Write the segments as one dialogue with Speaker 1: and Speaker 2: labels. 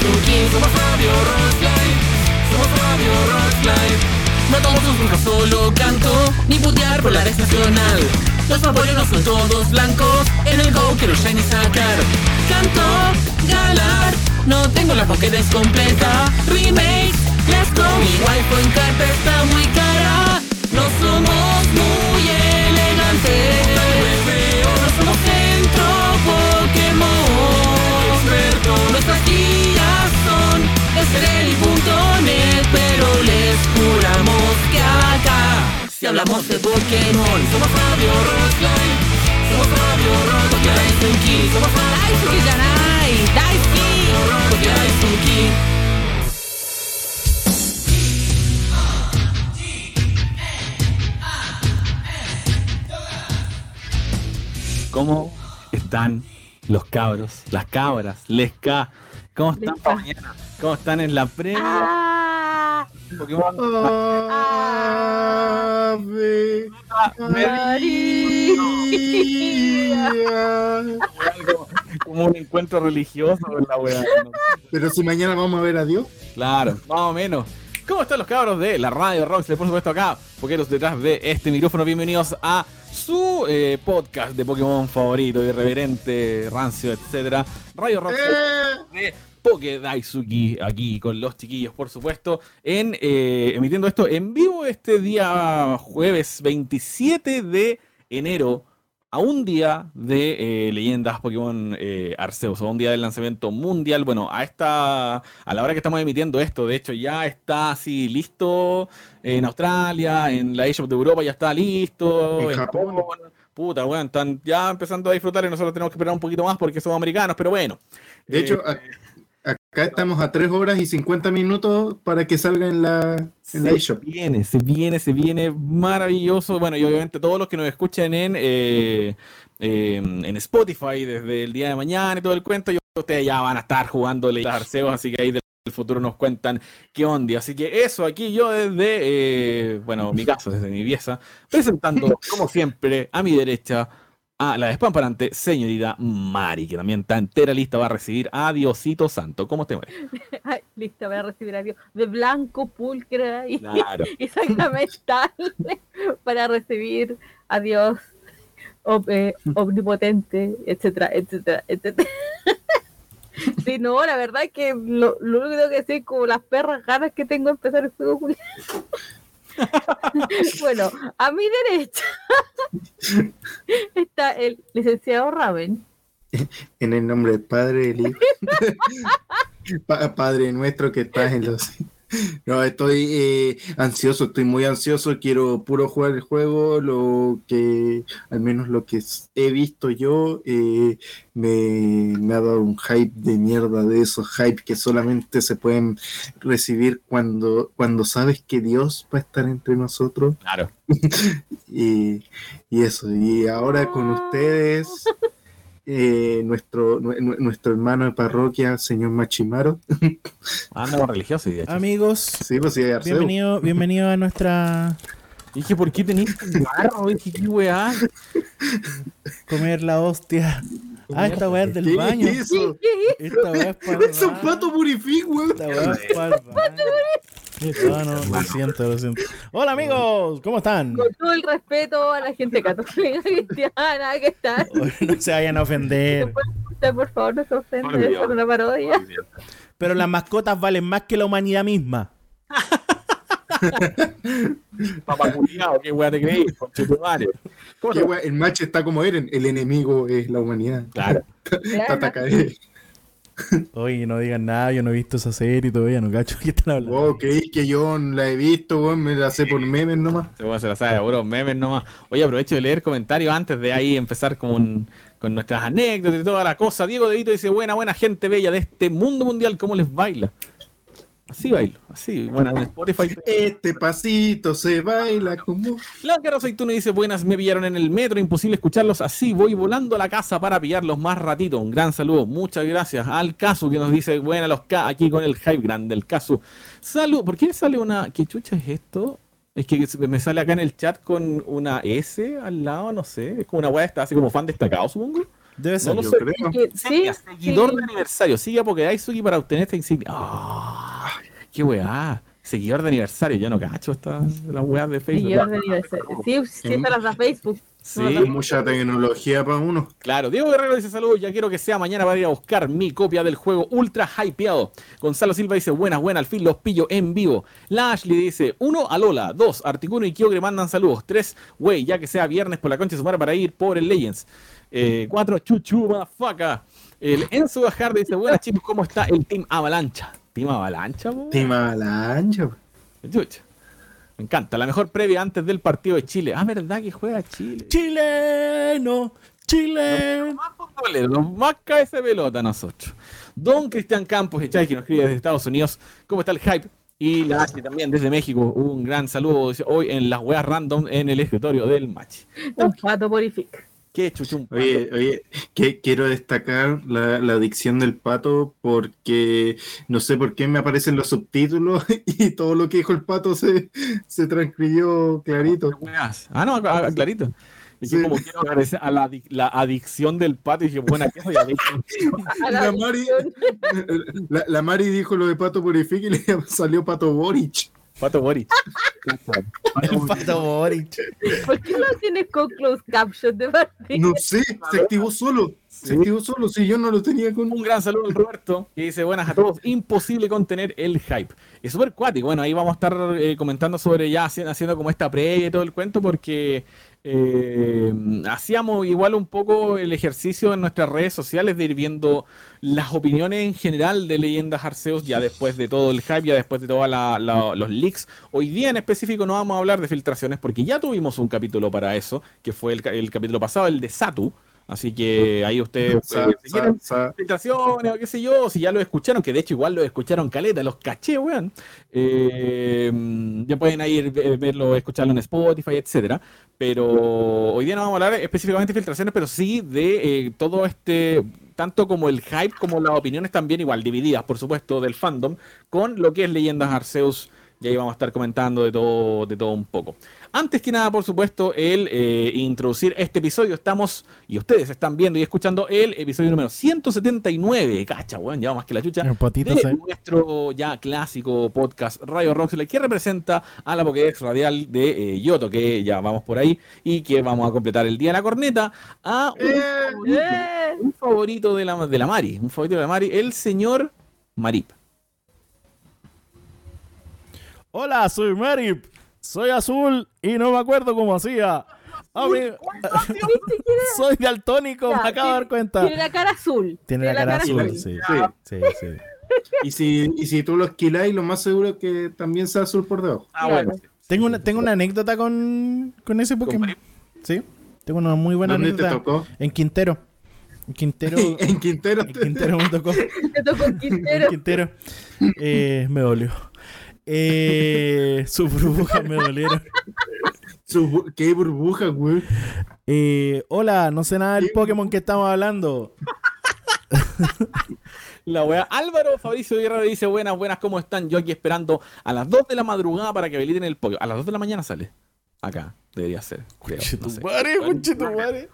Speaker 1: Somos Radio Rockline, somos Radio Rockline. No tomo sus nunca solo canto, ni putear por la red nacional. Los no son todos blancos, en el go quiero shiny sacar. Canto, galar, no tengo la Pokédex completa. Remake, let's go. Mi wifi en carta está muy cara, no somos muy elegantes. Son estrelli.net, pero les juramos que acá, si hablamos de Pokémon, somos Radio Rockline, somos Daisuki, somos
Speaker 2: Daisuke.
Speaker 1: Daisuki.
Speaker 3: ¿Cómo están los cabros, las cabras, les K? ¿Cómo están mañana? ¿Cómo están en la previa?
Speaker 2: Ah,
Speaker 3: Pokémon
Speaker 4: Ave María.
Speaker 3: algo como un encuentro religioso con la. ¿no?
Speaker 4: Pero si mañana vamos a ver a Dios.
Speaker 3: Claro, más o menos. ¿Cómo están los cabros de la radio Roxley? Por supuesto acá, Pokeros detrás de este micrófono. Bienvenidos a su eh, podcast de Pokémon favorito, irreverente, rancio, etcétera. Radio Roxley
Speaker 4: Eh,
Speaker 3: de Poké Daisuki aquí con los chiquillos, por supuesto, en eh, emitiendo esto en vivo este día jueves 27 de enero. A un día de eh, leyendas Pokémon eh, Arceus, a un día del lanzamiento mundial. Bueno, a esta, a la hora que estamos emitiendo esto, de hecho, ya está así listo en Australia, en la eShop de Europa ya está listo,
Speaker 4: En Japón.
Speaker 3: Puta, weón, están ya empezando a disfrutar y nosotros tenemos que esperar un poquito más porque somos americanos, pero bueno.
Speaker 4: De hecho,
Speaker 3: Eh,
Speaker 4: acá estamos a 3 horas y 50 minutos para que salga en la, en la
Speaker 3: Se
Speaker 4: eShop.
Speaker 3: viene, se viene, se viene maravilloso. Bueno, y obviamente todos los que nos escuchen en, eh, eh, en Spotify desde el día de mañana y todo el cuento, yo- ustedes ya van a estar jugando las Arceus, así que ahí del futuro nos cuentan qué onda. Así que eso, aquí yo desde, eh, bueno, mi caso, desde mi pieza, presentando, como siempre, a mi derecha. A la despamparante señorita Mari, que también está entera lista, va a recibir a Diosito Santo. ¿Cómo te mueres?
Speaker 2: ay, listo, voy a recibir a Dios de blanco, pulcra y,
Speaker 3: Claro.
Speaker 2: y sacramental para recibir a Dios eh, omnipotente, etcétera, etcétera, etcétera. Sí, no, la verdad es que lo, lo único que sé es como las perras ganas que tengo de empezar el juego. Bueno, a mi derecha está el licenciado Raven.
Speaker 4: En el nombre del Padre, Hijo. Pa- Padre nuestro que estás en los. No, estoy eh, ansioso, estoy muy ansioso, quiero puro jugar el juego, lo que, al menos lo que he visto yo, eh, me, me ha dado un hype de mierda, de esos hype que solamente se pueden recibir cuando, cuando sabes que Dios va a estar entre nosotros.
Speaker 3: Claro.
Speaker 4: Y, y eso, y ahora con ustedes, eh, nuestro, nue- nue- nuestro hermano de parroquia, señor Machimaro.
Speaker 3: Andamos religiosos y de hecho.
Speaker 5: Amigos,
Speaker 4: Sí, pues sí,
Speaker 5: bienvenido, bienvenido a nuestra
Speaker 3: Dije, ¿por qué barro? Dije, ¿qué weá?
Speaker 5: comer la hostia. Ah, esta weá es del
Speaker 4: ¿Qué
Speaker 5: baño.
Speaker 4: es eso?
Speaker 5: Esta weá es para el
Speaker 4: Es un pato purific, weón.
Speaker 5: Esta weá es para el baño. Ah, no, lo siento, lo siento. Hola amigos, ¿cómo están?
Speaker 2: Con todo el respeto a la gente católica cristiana que está.
Speaker 5: No se vayan a ofender.
Speaker 2: Por favor, no se ofende,
Speaker 3: Olvidado.
Speaker 2: es una parodia.
Speaker 5: Pero las mascotas valen más que la humanidad misma.
Speaker 3: Papá culiao, ¿qué weá te creí? Conchetumare. ¿Cómo
Speaker 4: Qué
Speaker 3: se
Speaker 4: El match está como Eren, el enemigo es la humanidad.
Speaker 3: Claro.
Speaker 4: Tatakae.
Speaker 5: Oye, no digan nada, yo no he visto esa serie todavía, no cacho qué están hablando.
Speaker 4: Wow, creí que yo la he visto, weón, me la sé por memes nomás.
Speaker 3: Se puede hacer la saga de puros memes nomás. Oye, aprovecho de leer comentarios antes de ahí empezar con, con nuestras anécdotas y toda la cosa. Diego Dedito dice, buena, buena gente bella de este mundo mundial, ¿cómo les baila? Así bailo, así. Bueno, en Spotify.
Speaker 4: Este pasito se baila como.
Speaker 3: Lázaro Aceituno dice, buenas, me pillaron en el metro, imposible escucharlos así, voy volando a la casa para pillarlos más ratito. Un gran saludo, muchas gracias al Casu que nos dice, buena los K, aquí con el hype grande, el Casu. Salud, ¿por qué sale una, qué chucha es esto? Es que me sale acá en el chat con una S al lado, no sé, es como una weá esta, así como fan destacado, supongo.
Speaker 5: Debe ser.
Speaker 3: lo
Speaker 4: Yo
Speaker 3: sé.
Speaker 4: creo.
Speaker 2: Que- sí,
Speaker 3: seguidor
Speaker 2: sí.
Speaker 3: de aniversario. Sigue a Pokédaisuki para obtener esta insignia. ¡Ah! ¡Qué weá! Seguidor de aniversario. Ya no cacho esta, las weas de Facebook.
Speaker 2: Seguidor de aniversario. Sí, sí, estas las da Facebook.
Speaker 3: Sí,
Speaker 2: No,
Speaker 4: Mucha tecnología para uno.
Speaker 3: claro. Diego Guerrero dice saludos. Ya quiero que sea mañana para ir a buscar mi copia del juego ultra hypeado. Gonzalo Silva dice buenas, buenas. Al fin los pillo en vivo. La Ashley dice uno a Lola. Dos, Articuno y Kyogre mandan saludos. Tres, wey, ya que sea viernes por la concha de su madre para ir por el Legends. Eh, cuatro, chuchu, motherfucker. El Enzo Gajardo dice buenas chicos, ¿cómo está el Team Avalancha? ¿Team Avalancha, po?
Speaker 4: Tema la ancha.
Speaker 3: Chucha. Me encanta. La mejor previa antes del partido de Chile. Ah, ¿verdad que juega Chile?
Speaker 5: Chileno, chileno.
Speaker 3: Los más cabeza de pelota nosotros. Don Cristian Campos, Echay, que nos escribe desde Estados Unidos. ¿Cómo está el hype? Y la Ashley también desde México. Un gran saludo hoy en las weas random en el escritorio del match.
Speaker 2: Un pato porific.
Speaker 3: Qué chuchum.
Speaker 4: Oye, oye, que quiero destacar la, la adicción del pato porque no sé por qué me aparecen los subtítulos y todo lo que dijo el pato se, se transcribió clarito.
Speaker 3: Ah, no, ah, ah, clarito. Que
Speaker 4: Sí.
Speaker 3: como quiero agradecer a la, adic- la adicción del pato, y dije, buena, que soy adicto.
Speaker 4: La Mari, la, la Mari dijo lo de pato purifica y le salió pato Boric.
Speaker 3: Pato.
Speaker 5: El pato Boric.
Speaker 2: ¿Por qué no tienes con closed caption de partida?
Speaker 4: No sé, se activó solo. Se activó solo, si yo no lo tenía con.
Speaker 3: Un gran saludo al Roberto, que dice buenas a todos. Imposible contener el hype. Es súper cuático. Bueno, ahí vamos a estar eh, comentando sobre ya haci- haciendo como esta previa y todo el cuento, porque eh, hacíamos igual un poco el ejercicio en nuestras redes sociales de ir viendo las opiniones en general de Leyendas Arceus, ya después de todo el hype, ya después de todos los leaks. Hoy día en específico no vamos a hablar de filtraciones, porque ya tuvimos un capítulo para eso, que fue el, el capítulo pasado, el de Satu. Así que ahí ustedes
Speaker 4: Sa-
Speaker 3: eh, si quieren
Speaker 4: sa- sa-
Speaker 3: filtraciones o qué sé yo, si ya lo escucharon, que de hecho igual lo escucharon caleta, los caché, weón. Eh, ya pueden ir eh, verlo, escucharlo en Spotify, etcétera. Pero hoy día no vamos a hablar específicamente de filtraciones, pero sí de eh, todo este, tanto como el hype, como las opiniones también igual divididas, por supuesto, del fandom, con lo que es Leyendas Arceus. Y ahí vamos a estar comentando de todo, de todo un poco. Antes que nada, por supuesto, el eh, introducir este episodio. Estamos, y ustedes están viendo y escuchando el episodio número 179. Cacha, weón, ya más que la chucha.
Speaker 5: El patito
Speaker 3: de nuestro ya clásico podcast Radio Roxley, que representa a la Pokédex radial de eh, Yoto, que ya vamos por ahí, y que vamos a completar el día de la corneta a un, favorito,
Speaker 2: ¡Eh!
Speaker 3: un favorito de la, de la Mari, un favorito de la Mari, el señor Marip.
Speaker 5: Hola, soy Marip. Soy azul y no me acuerdo cómo hacía. Ami-
Speaker 2: ¿Viste quién era?
Speaker 5: soy daltónico, me acabo de dar cuenta.
Speaker 2: Tiene la cara azul.
Speaker 5: Tiene la cara azul, sí.
Speaker 4: Sí.
Speaker 5: Sí.
Speaker 4: Y si, y si tú lo esquiláis, lo más seguro es que también sea azul por debajo.
Speaker 3: Ah,
Speaker 2: Claro.
Speaker 3: bueno.
Speaker 5: Tengo una, tengo una anécdota con, con ese Pokémon. Sí, tengo una muy buena
Speaker 4: ¿Dónde te tocó?
Speaker 5: En Quintero. En Quintero.
Speaker 4: en Quintero.
Speaker 5: en Quintero me tocó.
Speaker 2: Te tocó
Speaker 5: En
Speaker 2: Quintero.
Speaker 5: Quintero. Eh, me dolió. Eh, sus burbujas me dolieron.
Speaker 4: Su bu- ¿Qué burbuja, güey?
Speaker 5: Eh, hola, no sé nada del Pokémon que estamos hablando.
Speaker 3: La wea. Álvaro Fabricio Guerrero dice: Buenas, buenas, ¿cómo están? Yo aquí esperando a las 2 de la madrugada para que habiliten el Pokémon. A las 2 de la mañana sale. Acá, debería ser.
Speaker 5: Conchetumare, conchetumare.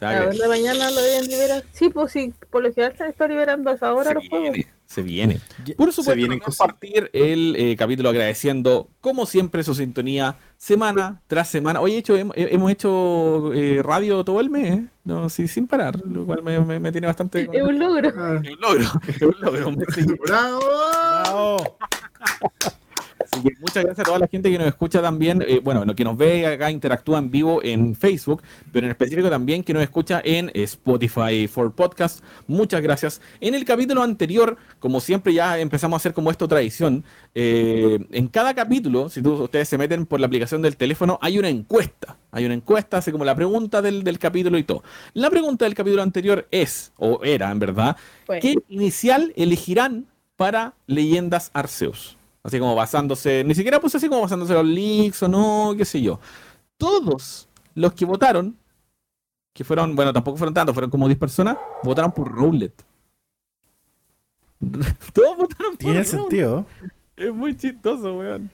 Speaker 3: A creer.
Speaker 2: ver, de mañana lo deben liberar. Sí, pues sí, por lo general se está liberando a esa hora
Speaker 3: se
Speaker 2: los juegos.
Speaker 3: Viene, se viene. Por supuesto,
Speaker 4: vienen
Speaker 3: también
Speaker 4: cosas.
Speaker 3: partir el eh, capítulo agradeciendo, como siempre, su sintonía semana tras semana. Hoy hecho, hem- he- hemos hecho eh, radio todo el mes, ¿eh? no, sí, sin parar, lo cual me, me- me tiene bastante...
Speaker 2: Es un logro.
Speaker 3: Es un logro, es un logro.
Speaker 4: ¡Bravo!
Speaker 5: Bravo.
Speaker 3: Así que muchas gracias a toda la gente que nos escucha también, eh, bueno, que nos ve acá, interactúa en vivo en Facebook, pero en específico también que nos escucha en Spotify for Podcast. Muchas gracias. En el capítulo anterior, como siempre ya empezamos a hacer como esto tradición, eh, en cada capítulo, si tú- ustedes se meten por la aplicación del teléfono, hay una encuesta. Hay una encuesta, así como la pregunta del, del capítulo y todo. La pregunta del capítulo anterior es, o era en verdad,
Speaker 2: Pues,
Speaker 3: ¿Qué inicial elegirán para Leyendas Arceus? Así como basándose, ni siquiera puse así como basándose en los leaks o no, qué sé yo. Todos los que votaron, que fueron, bueno, tampoco fueron tantos, fueron como 10 personas, votaron por Rowlet. Todos votaron por
Speaker 5: Tiene
Speaker 3: Rowlet.
Speaker 5: sentido.
Speaker 3: Es muy chistoso, weón.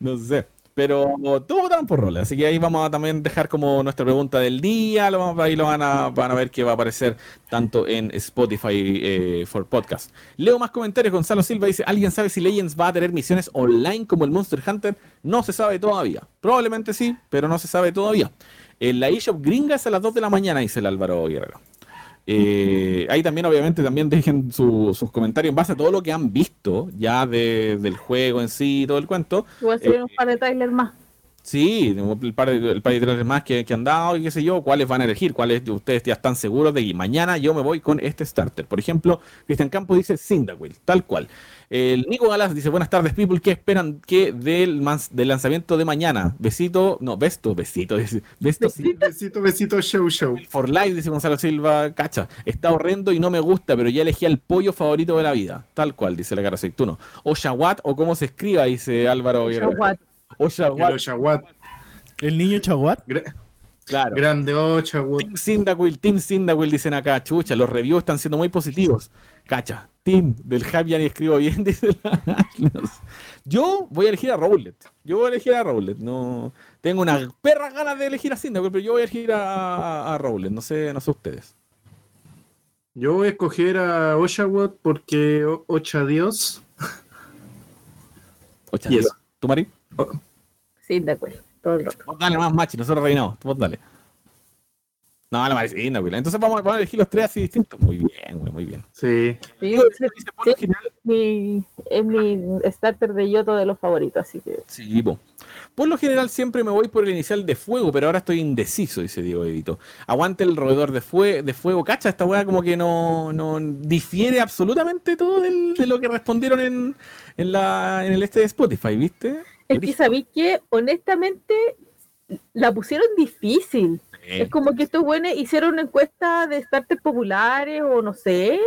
Speaker 3: No sé. Pero todos votaron por Roller, así que ahí vamos a también dejar como nuestra pregunta del día, lo vamos, ahí lo van a, van a ver que va a aparecer tanto en Spotify eh, for Podcast. Leo más comentarios, Gonzalo Silva dice, ¿alguien sabe si Legends va a tener misiones online como el Monster Hunter? No se sabe todavía. Probablemente sí, pero no se sabe todavía. En la eShop gringa es a las 2 de la mañana, dice el Álvaro Guerrero. Eh, ahí también, obviamente, también dejen su- sus comentarios en base a todo lo que han visto ya de- del juego en sí y todo el cuento.
Speaker 2: Voy a hacer un par de trailers más.
Speaker 3: Sí, el par de, el par de trailers más que, que han dado y qué sé yo, cuáles van a elegir, cuáles de ustedes ya están seguros de que mañana yo me voy con este starter. Por ejemplo, Cristian Campos dice Cyndaquil, tal cual. El Nico Galas dice, buenas tardes, people, ¿qué esperan que del, mans- del lanzamiento de mañana? Besito, no, besto, besito, dice, besto, sí,
Speaker 4: Besito, besito, show, show.
Speaker 3: For Life, dice Gonzalo Silva, cacha, está horrendo y no me gusta, pero ya elegí al pollo favorito de la vida. Tal cual, dice la cara aceituno. O Shawat, o cómo se escriba, dice Álvaro.
Speaker 2: What?
Speaker 3: O
Speaker 4: El
Speaker 3: Shawat,
Speaker 4: Oshawat.
Speaker 5: El niño Chaguat.
Speaker 3: Claro.
Speaker 4: grande Oshawat.
Speaker 3: Team Cyndaquil, Team Cyndaquil dicen acá, chucha, los reviews están siendo muy positivos. Cacha, Team del Hype ya ni escribo bien, dice la Yo voy a elegir a Rowlet. Yo voy a elegir a Rowlet. No, tengo unas perras ganas de elegir a Cyndaquil, pero yo voy a elegir a, a Rowlet. No sé, no sé ustedes.
Speaker 4: Yo voy a escoger a Oshawat porque O- Ocha Dios.
Speaker 3: Ocha,
Speaker 4: Yes.
Speaker 3: ¿Tú, Mari?
Speaker 2: Sí, de acuerdo. Todo el rato.
Speaker 3: Vos dale más, machi, nosotros reinamos. Vos dale. No, la Mari, Cyndaquil. Entonces vamos, vamos a elegir los tres así distintos. Muy bien, güey, muy bien.
Speaker 4: Sí.
Speaker 2: Sí,
Speaker 3: Dice,
Speaker 2: sí,
Speaker 3: por lo
Speaker 2: sí,
Speaker 3: general,
Speaker 2: mi, es mi starter de Yoto de los favoritos, así que
Speaker 3: Sí, po. Por lo general siempre me voy por el inicial de fuego, pero ahora estoy indeciso, dice Diego Edito. Aguante el roedor de, fue- de fuego. Cacha, esta weá como que no, no difiere absolutamente todo del- de lo que respondieron en, en, la, en el este de Spotify, ¿viste?
Speaker 2: es que sabéis que honestamente la pusieron difícil. Es como que estos buenos hicieron una encuesta de starters populares o no sé,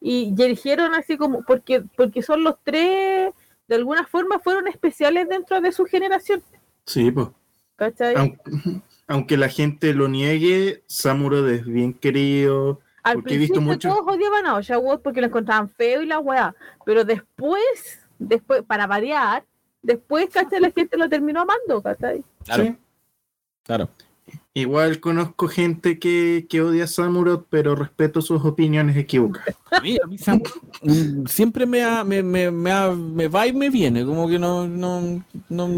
Speaker 2: y, y eligieron así como, porque, porque son los tres, de alguna forma fueron especiales dentro de su generación.
Speaker 4: Sí, pues.
Speaker 2: ¿Cachai?
Speaker 4: Aunque, aunque la gente lo niegue, Samuro es bien querido.
Speaker 2: Al
Speaker 4: porque he visto
Speaker 2: principio
Speaker 4: mucho-
Speaker 2: todos odiaban a Oshawott porque lo encontraban feo y la weá, pero después, después, para variar, después, ¿cachai? La gente lo terminó amando, ¿cachai?
Speaker 3: claro,
Speaker 4: Sí.
Speaker 3: Claro.
Speaker 4: Igual conozco gente que, que odia a Samurot, pero respeto sus opiniones equivocadas.
Speaker 3: A mí, a mí Sam- mm, siempre me, ha- me, me, me, ha- me va y me viene, como que no, no, no,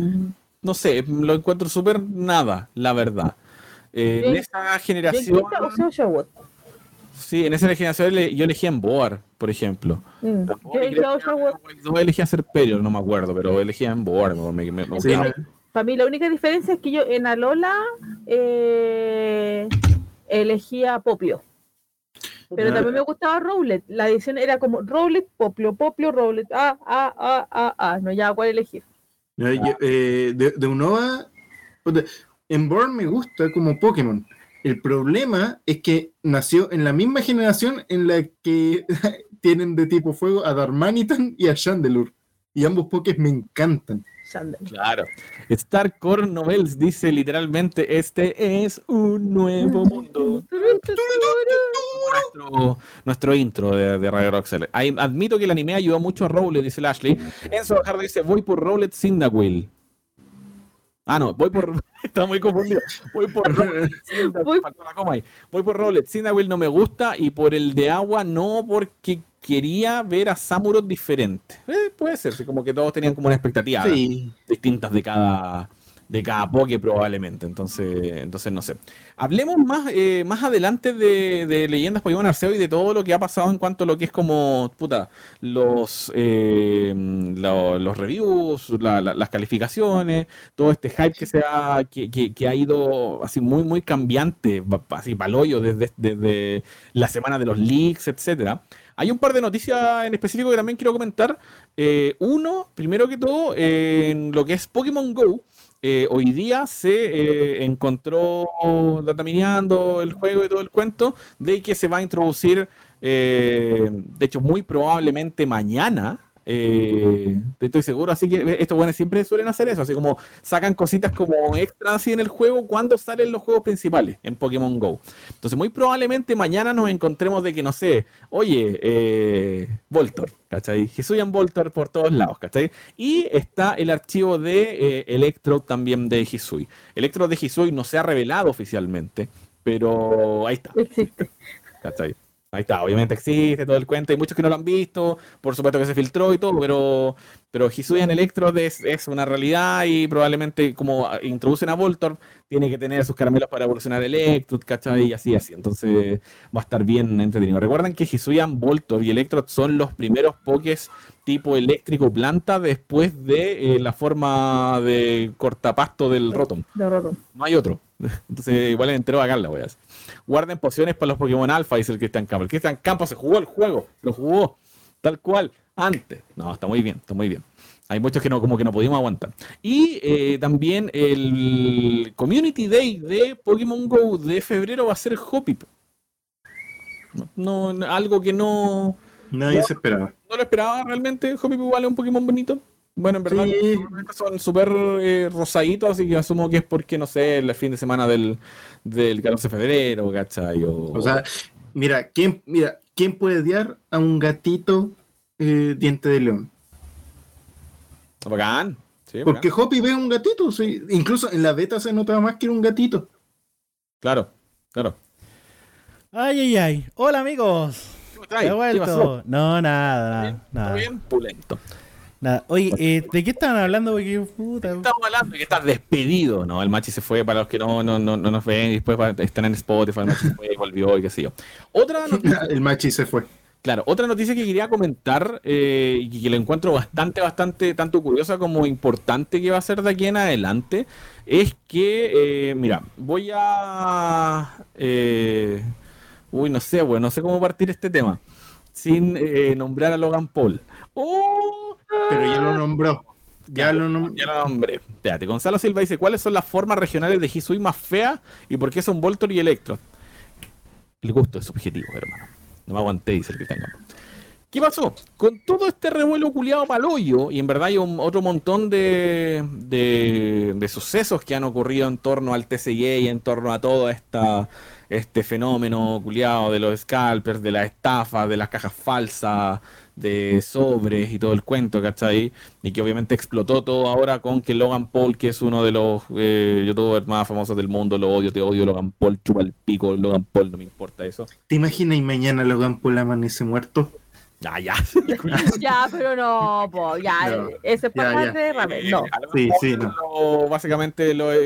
Speaker 3: no sé, lo encuentro súper nada, la verdad. Eh, en esa generación... Sí, en esa generación le- yo elegí en Boar, por ejemplo.
Speaker 2: Mm. Yo elegí a
Speaker 3: Serperio, no me acuerdo, pero elegí en Boar. Me, me- me-
Speaker 4: Sí,
Speaker 3: me-
Speaker 2: Para mí la única diferencia es que yo en Alola eh, elegí a Popio. Pero también me gustaba Rowlet. La edición era como Rowlet, Popio, Popio, Rowlet. Ah, ah, ah, ah, ah. No, ya cuál elegir.
Speaker 4: Yo, eh, de, de Unova, en Born me gusta como Pokémon. El problema es que nació en la misma generación en la que tienen de tipo fuego a Darmanitan y a Chandelure. Y ambos Pokés me encantan.
Speaker 3: Claro. Star Core Novels dice literalmente: Este es un nuevo mundo. Nuestro, nuestro intro de, de Radio Roxel. Admito que el anime ayudó mucho a Rowlet, dice Lashley. Enzo Bajardo dice: Voy por Rowlet Cyndaquil. Ah, no, voy por. Está muy confundido. Voy por Rowlet.
Speaker 2: Voy-.
Speaker 3: Voy por Rowlet. Cyndaquil no me gusta y por el de agua no, porque quería ver a Samurott diferente. Eh, puede ser, sí, como que todos tenían como una expectativa
Speaker 4: Sí.
Speaker 3: distintas de cada de cada Poké probablemente. Entonces, entonces no sé. Hablemos más, eh, más adelante de, de leyendas Pokémon Arceo y de todo lo que ha pasado en cuanto a lo que es como, puta, los, eh, lo- los reviews, la- la- las calificaciones, todo este hype que se ha, que, que- que ha ido así muy, muy cambiante, así paloyo desde, desde la semana de los leaks, etcétera. Hay un par de noticias en específico que también quiero comentar. Eh, uno, primero que todo, en lo que es Pokémon Go, eh, hoy día se eh, encontró datamineando el juego y todo el cuento de que se va a introducir, de hecho muy probablemente mañana, Eh, estoy seguro, así que estos buenos siempre suelen hacer eso, así como sacan cositas como extras así en el juego cuando salen los juegos principales en Pokémon Go. Entonces, muy probablemente mañana nos encontremos de que, no sé, oye, eh, Voltor, ¿cachai? Hisuian Voltor por todos lados, ¿cachai? Y está el archivo de eh, Electro también de Hisui. Electro de Hisui no se ha revelado oficialmente, pero ahí está.
Speaker 2: Existe.
Speaker 3: ¿cachai? Ahí está, obviamente existe todo el cuento, hay muchos que no lo han visto, por supuesto que se filtró y todo, pero, pero Hisuian Electrode es, es una realidad y probablemente como introducen a Voltorb, tiene que tener sus caramelos para evolucionar Electrode, ¿cachai? Y así, así, entonces va a estar bien entretenido. Recuerden que Hisuian, Voltorb y Electrode son los primeros pokés tipo eléctrico planta después de eh, la forma de cortapasto del Rotom.
Speaker 2: De Rotom.
Speaker 3: No hay otro. Entonces, igual entero acá la voy a hacer. Guarden pociones para los Pokémon Alpha, dice el Cristian Campos. El Cristian Campos se jugó el juego, lo jugó tal cual antes. No, está muy bien, está muy bien. Hay muchos que no, como que no pudimos aguantar. Y eh, también el Community Day de Pokémon Go de febrero va a ser Hoppy. No, no, algo que no,
Speaker 4: Nadie
Speaker 3: No.
Speaker 4: se esperaba.
Speaker 3: no lo esperaba realmente. Hoppy igual es un Pokémon bonito. Bueno, en verdad
Speaker 4: Sí.
Speaker 3: son súper eh, rosaditos, así que asumo que es porque, no sé, el fin de semana del, del 14 de febrero, ¿cachai? O,
Speaker 4: O sea, mira, ¿quién, mira, ¿quién puede odiar a un gatito eh, diente de león?
Speaker 3: bacán. Sí,
Speaker 4: Porque
Speaker 3: bacán.
Speaker 4: Hoppy ve un gatito, sí. incluso en la beta se notaba más que era un gatito.
Speaker 3: Claro, claro.
Speaker 5: Ay, ay, ay. Hola, amigos.
Speaker 3: Ay,
Speaker 5: He
Speaker 3: ¿qué pasó?
Speaker 5: vuelto. No, nada, nada.
Speaker 3: ¿Todo
Speaker 5: nada,
Speaker 3: bien? Pulento.
Speaker 5: Nada. Oye, eh, ¿de qué estaban hablando? Porque, puta.
Speaker 3: Estamos hablando de que estás despedido, ¿no? El Machi se fue para los que no, no, no, no nos ven y después están en Spotify, el Machi se fue y volvió y qué sé yo. Otra noticia,
Speaker 4: El machi se fue.
Speaker 3: claro, otra noticia que quería comentar eh, y que la encuentro bastante, bastante, tanto curiosa como importante que va a ser de aquí en adelante, es que, eh, mira, voy a... eh, uy, no sé, bueno, no sé cómo partir este tema sin eh, nombrar a Logan Paul. ¡Oh!
Speaker 4: Pero ya lo nombró. Ya lo nombró.
Speaker 3: Ya lo nombré. Espérate, Gonzalo Silva dice, ¿cuáles son las formas regionales de Hisui más feas y por qué son Voltor y Electro? El gusto es subjetivo, hermano. No me aguanté, dice el que tenga. ¿Qué pasó? Con todo este revuelo culiado paloyo, y en verdad hay un, otro montón de, de, de sucesos que han ocurrido en torno al TCG y en torno a todo esta, este fenómeno culiado de los scalpers, de las estafas, de las cajas falsas, de sobres y todo el cuento, ¿cachai? Y que obviamente explotó todo ahora con que Logan Paul, que es uno de los eh, youtubers más famosos del mundo, lo odio, te odio, Logan Paul, chupa el pico, Logan Paul, no me importa eso.
Speaker 4: ¿Te imaginas y mañana Logan Paul amanece muerto?
Speaker 3: Ya, ya.
Speaker 2: Ya, pero no, po, ya,
Speaker 4: No,
Speaker 2: ese es
Speaker 4: ya,
Speaker 2: para
Speaker 4: ya.
Speaker 2: de ramen, no.
Speaker 3: Lo
Speaker 4: Sí, sí, no.
Speaker 3: lo- básicamente lo, eh,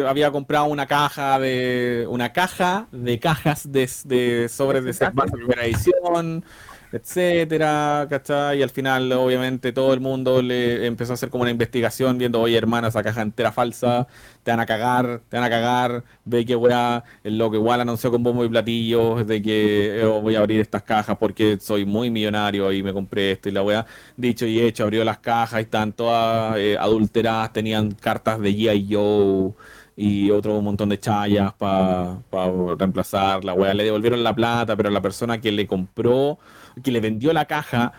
Speaker 3: eh, había comprado una caja de una caja de cajas de, de sobres de Set Back de primera edición, etcétera, ¿cachai? Y al final, obviamente, todo el mundo le empezó a hacer como una investigación viendo, oye, hermana, esa caja entera falsa, te van a cagar, te van a cagar, ve que weá, el loco igual anunció con bombo y platillos de que eh, voy a abrir estas cajas porque soy muy millonario y me compré esto y la weá. Dicho y hecho, abrió las cajas y están todas eh, adulteradas, tenían cartas de G.I. Joe y otro montón de chayas para reemplazar la weá. Le devolvieron la plata, pero la persona que le compró, que le vendió la caja,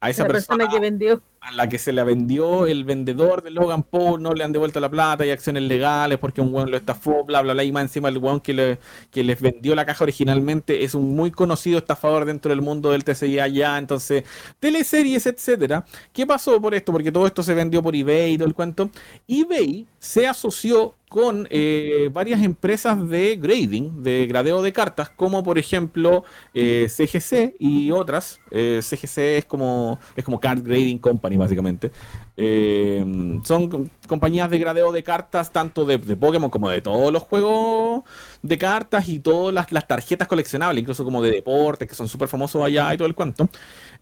Speaker 3: a esa
Speaker 2: La persona que vendió.
Speaker 3: A la que se la vendió el vendedor de Logan Paul, no le han devuelto la plata, hay acciones legales porque un weón lo estafó, bla, bla, bla, y más encima el weón que, le, que les vendió la caja originalmente es un muy conocido estafador dentro del mundo del TCI allá, entonces, teleseries, etcétera. ¿Qué pasó por esto? Porque todo esto se vendió por eBay y todo el cuento. eBay se asoció con eh, varias empresas de grading, de gradeo de cartas, como por ejemplo eh, CGC y otras. Eh, CGC es como, es como Card Grading Company, básicamente. Eh, son com- compañías de gradeo de cartas, tanto de, de Pokémon como de todos los juegos de cartas y todas las, tarjetas coleccionables, incluso como de deportes, que son súper famosos allá y todo el cuento.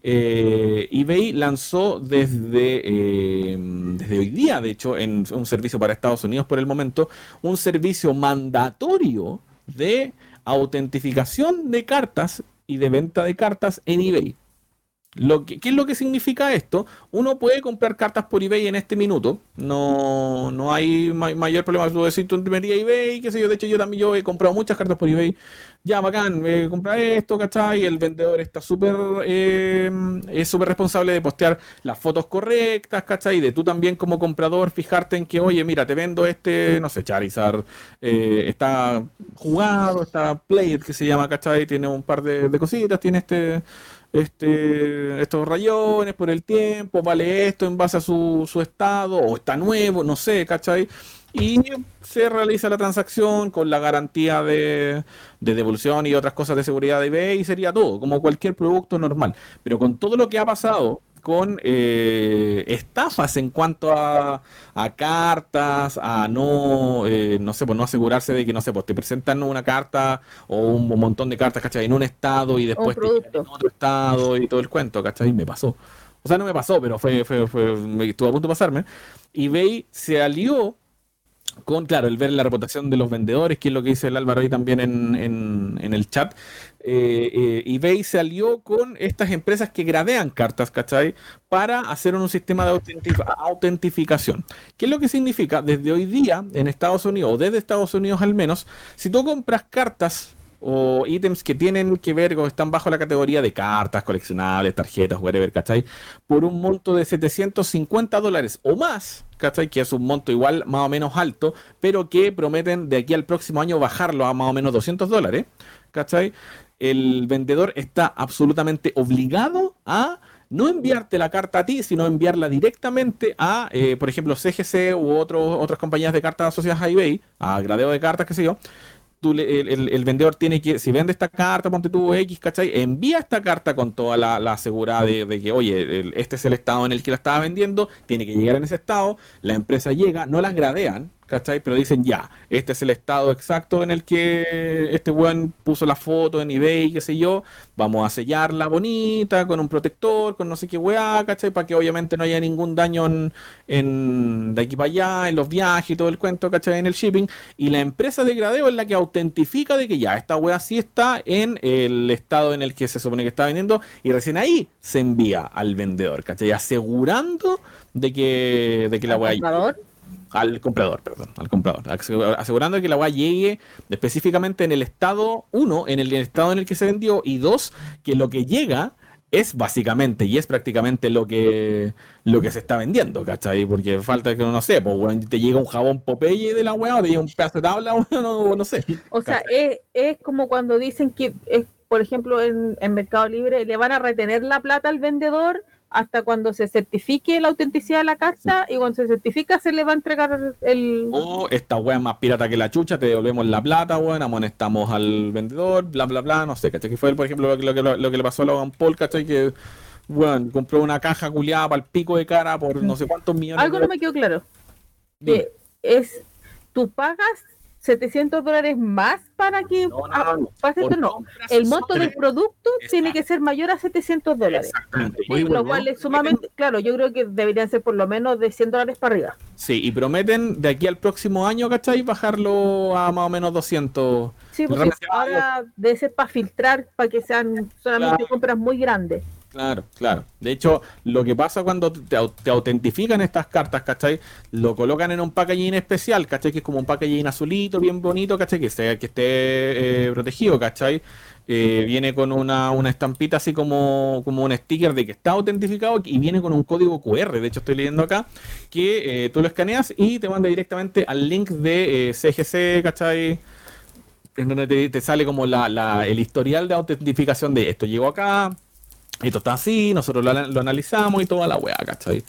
Speaker 3: Eh, eBay lanzó desde, eh, desde hoy día, de hecho, en un servicio para Estados Unidos por el momento, un servicio mandatorio de autentificación de cartas y de venta de cartas en eBay. ¿Qué es lo que significa esto? Uno puede comprar cartas por eBay en este minuto. No, no hay ma- mayor problema. Tú decir, tú meterías eBay, qué sé yo. De hecho, yo también yo he comprado muchas cartas por eBay. ya, bacán, me compra esto, ¿cachai? El vendedor está súper, eh, es súper responsable de postear las fotos correctas, ¿cachai? De tú también como comprador fijarte en que, oye, mira, te vendo este, no sé, Charizard, eh, está jugado, está played, que se llama, ¿cachai? Tiene un par de cositas, tiene este este, estos rayones por el tiempo, vale esto en base a su, su estado, o está nuevo, no sé, ¿cachai? Y se realiza la transacción con la garantía de, de devolución y otras cosas de seguridad de eBay y sería todo, como cualquier producto normal. Pero con todo lo que ha pasado con eh, estafas en cuanto a, a cartas, a no, eh, no sé, pues no asegurarse de que, no sé, pues te presentan una carta o un, montón de cartas, ¿cachai? En un estado y después te en otro estado y todo el cuento, ¿cachai? Me pasó. O sea, no me pasó, pero fue, fue, fue, me estuvo a punto de pasarme. eBay se alió con, claro, el ver la reputación de los vendedores, que es lo que dice el Álvaro ahí también en, en- en el chat. Eh, eh, eBay se alió con estas empresas que gradean cartas, ¿cachai? Para hacer un sistema de autentif- autentificación. ¿Qué es lo que significa? Desde hoy día, en Estados Unidos, o desde Estados Unidos al menos, si tú compras cartas o ítems que tienen que ver o están bajo la categoría de cartas, coleccionables, tarjetas, whatever, ¿cachai? Por un monto de 750 dólares o más, ¿cachai? Que es un monto igual más o menos alto, pero que prometen de aquí al próximo año bajarlo a más o menos 200 dólares, ¿cachai? El vendedor está absolutamente obligado a no enviarte la carta a ti, sino enviarla directamente a, eh, por ejemplo, CGC u otros otras compañías de cartas asociadas a eBay, a gradeo de cartas, qué sé yo. Tú el, el- vendedor tiene que, si vende esta carta, ponte tú X, ¿cachai? Envía esta carta con toda la, la seguridad de, que, oye, este es el estado en el que la estaba vendiendo, tiene que llegar en ese estado, la empresa llega, no las gradean, ¿cachai? Pero dicen, ya, este es el estado exacto en el que este weón puso la foto en eBay, qué sé yo, vamos a sellarla bonita, con un protector, con no sé qué weá, ¿cachai? Para que obviamente no haya ningún daño en, de aquí para allá, en los viajes y todo el cuento, ¿cachai? En el shipping. Y la empresa de gradeo es la que autentifica de que ya, esta weá sí está en el estado en el que se supone que está vendiendo y recién ahí se envía al vendedor, ¿cachai? Asegurando de que, de que la
Speaker 2: ¿Al
Speaker 3: weá? Al comprador, perdón, al comprador, asegu- asegurando que la weá llegue específicamente en el estado, uno, en el estado en el que se vendió, y dos, que lo que llega es básicamente y es prácticamente lo que lo que se está vendiendo, ¿cachai? Porque falta que no sé, pues weón, te llega un jabón Popeye de la weá, o te llega un pedazo de tabla, weón, no, no sé.
Speaker 2: O sea, es, es como cuando dicen que, es, por ejemplo, en, en Mercado Libre le van a retener la plata al vendedor hasta cuando se certifique la autenticidad de la carta y cuando se certifica se le va a entregar el...
Speaker 3: O esta weá es más pirata que la chucha, te devolvemos la plata, weón, amonestamos al vendedor, bla, bla, bla, no sé, ¿cachai? Que fue, por ejemplo, lo que, lo que, lo que le pasó a Logan Paul, ¿cachai? Que, weón, compró una caja culiada para el pico de cara por no sé cuántos millones
Speaker 2: Algo no me quedó claro. Que es, tú pagas 700 dólares más para que
Speaker 3: No, no,
Speaker 2: ah,
Speaker 3: no, no.
Speaker 2: pase esto, no. El monto del producto tiene que ser mayor a 700 dólares. Sí, lo cual es sumamente, claro, yo creo que deberían ser por lo menos de 100 dólares para arriba.
Speaker 3: Sí, y prometen de aquí al próximo año, ¿cachai? Bajarlo a más o menos 200.
Speaker 2: Sí, porque ahora debe ser para filtrar, para que sean solamente
Speaker 3: Claro.
Speaker 2: compras muy grandes.
Speaker 3: Claro, claro. De hecho, lo que pasa cuando te, te autentifican estas cartas, ¿cachai? Lo colocan en un packaging especial, ¿cachai? Que es como un packaging azulito, bien bonito, ¿cachai? Que, esté- que esté eh, protegido, ¿cachai? Eh, viene con una, estampita así como, un sticker de que está autentificado y viene con un código QR. De hecho, estoy leyendo acá que eh, tú lo escaneas y te manda directamente al link de CGC, ¿cachai? En donde te, te sale como la, la- el historial de autentificación de esto llegó acá, esto está así, nosotros lo, analizamos y toda la weá, ¿cachai?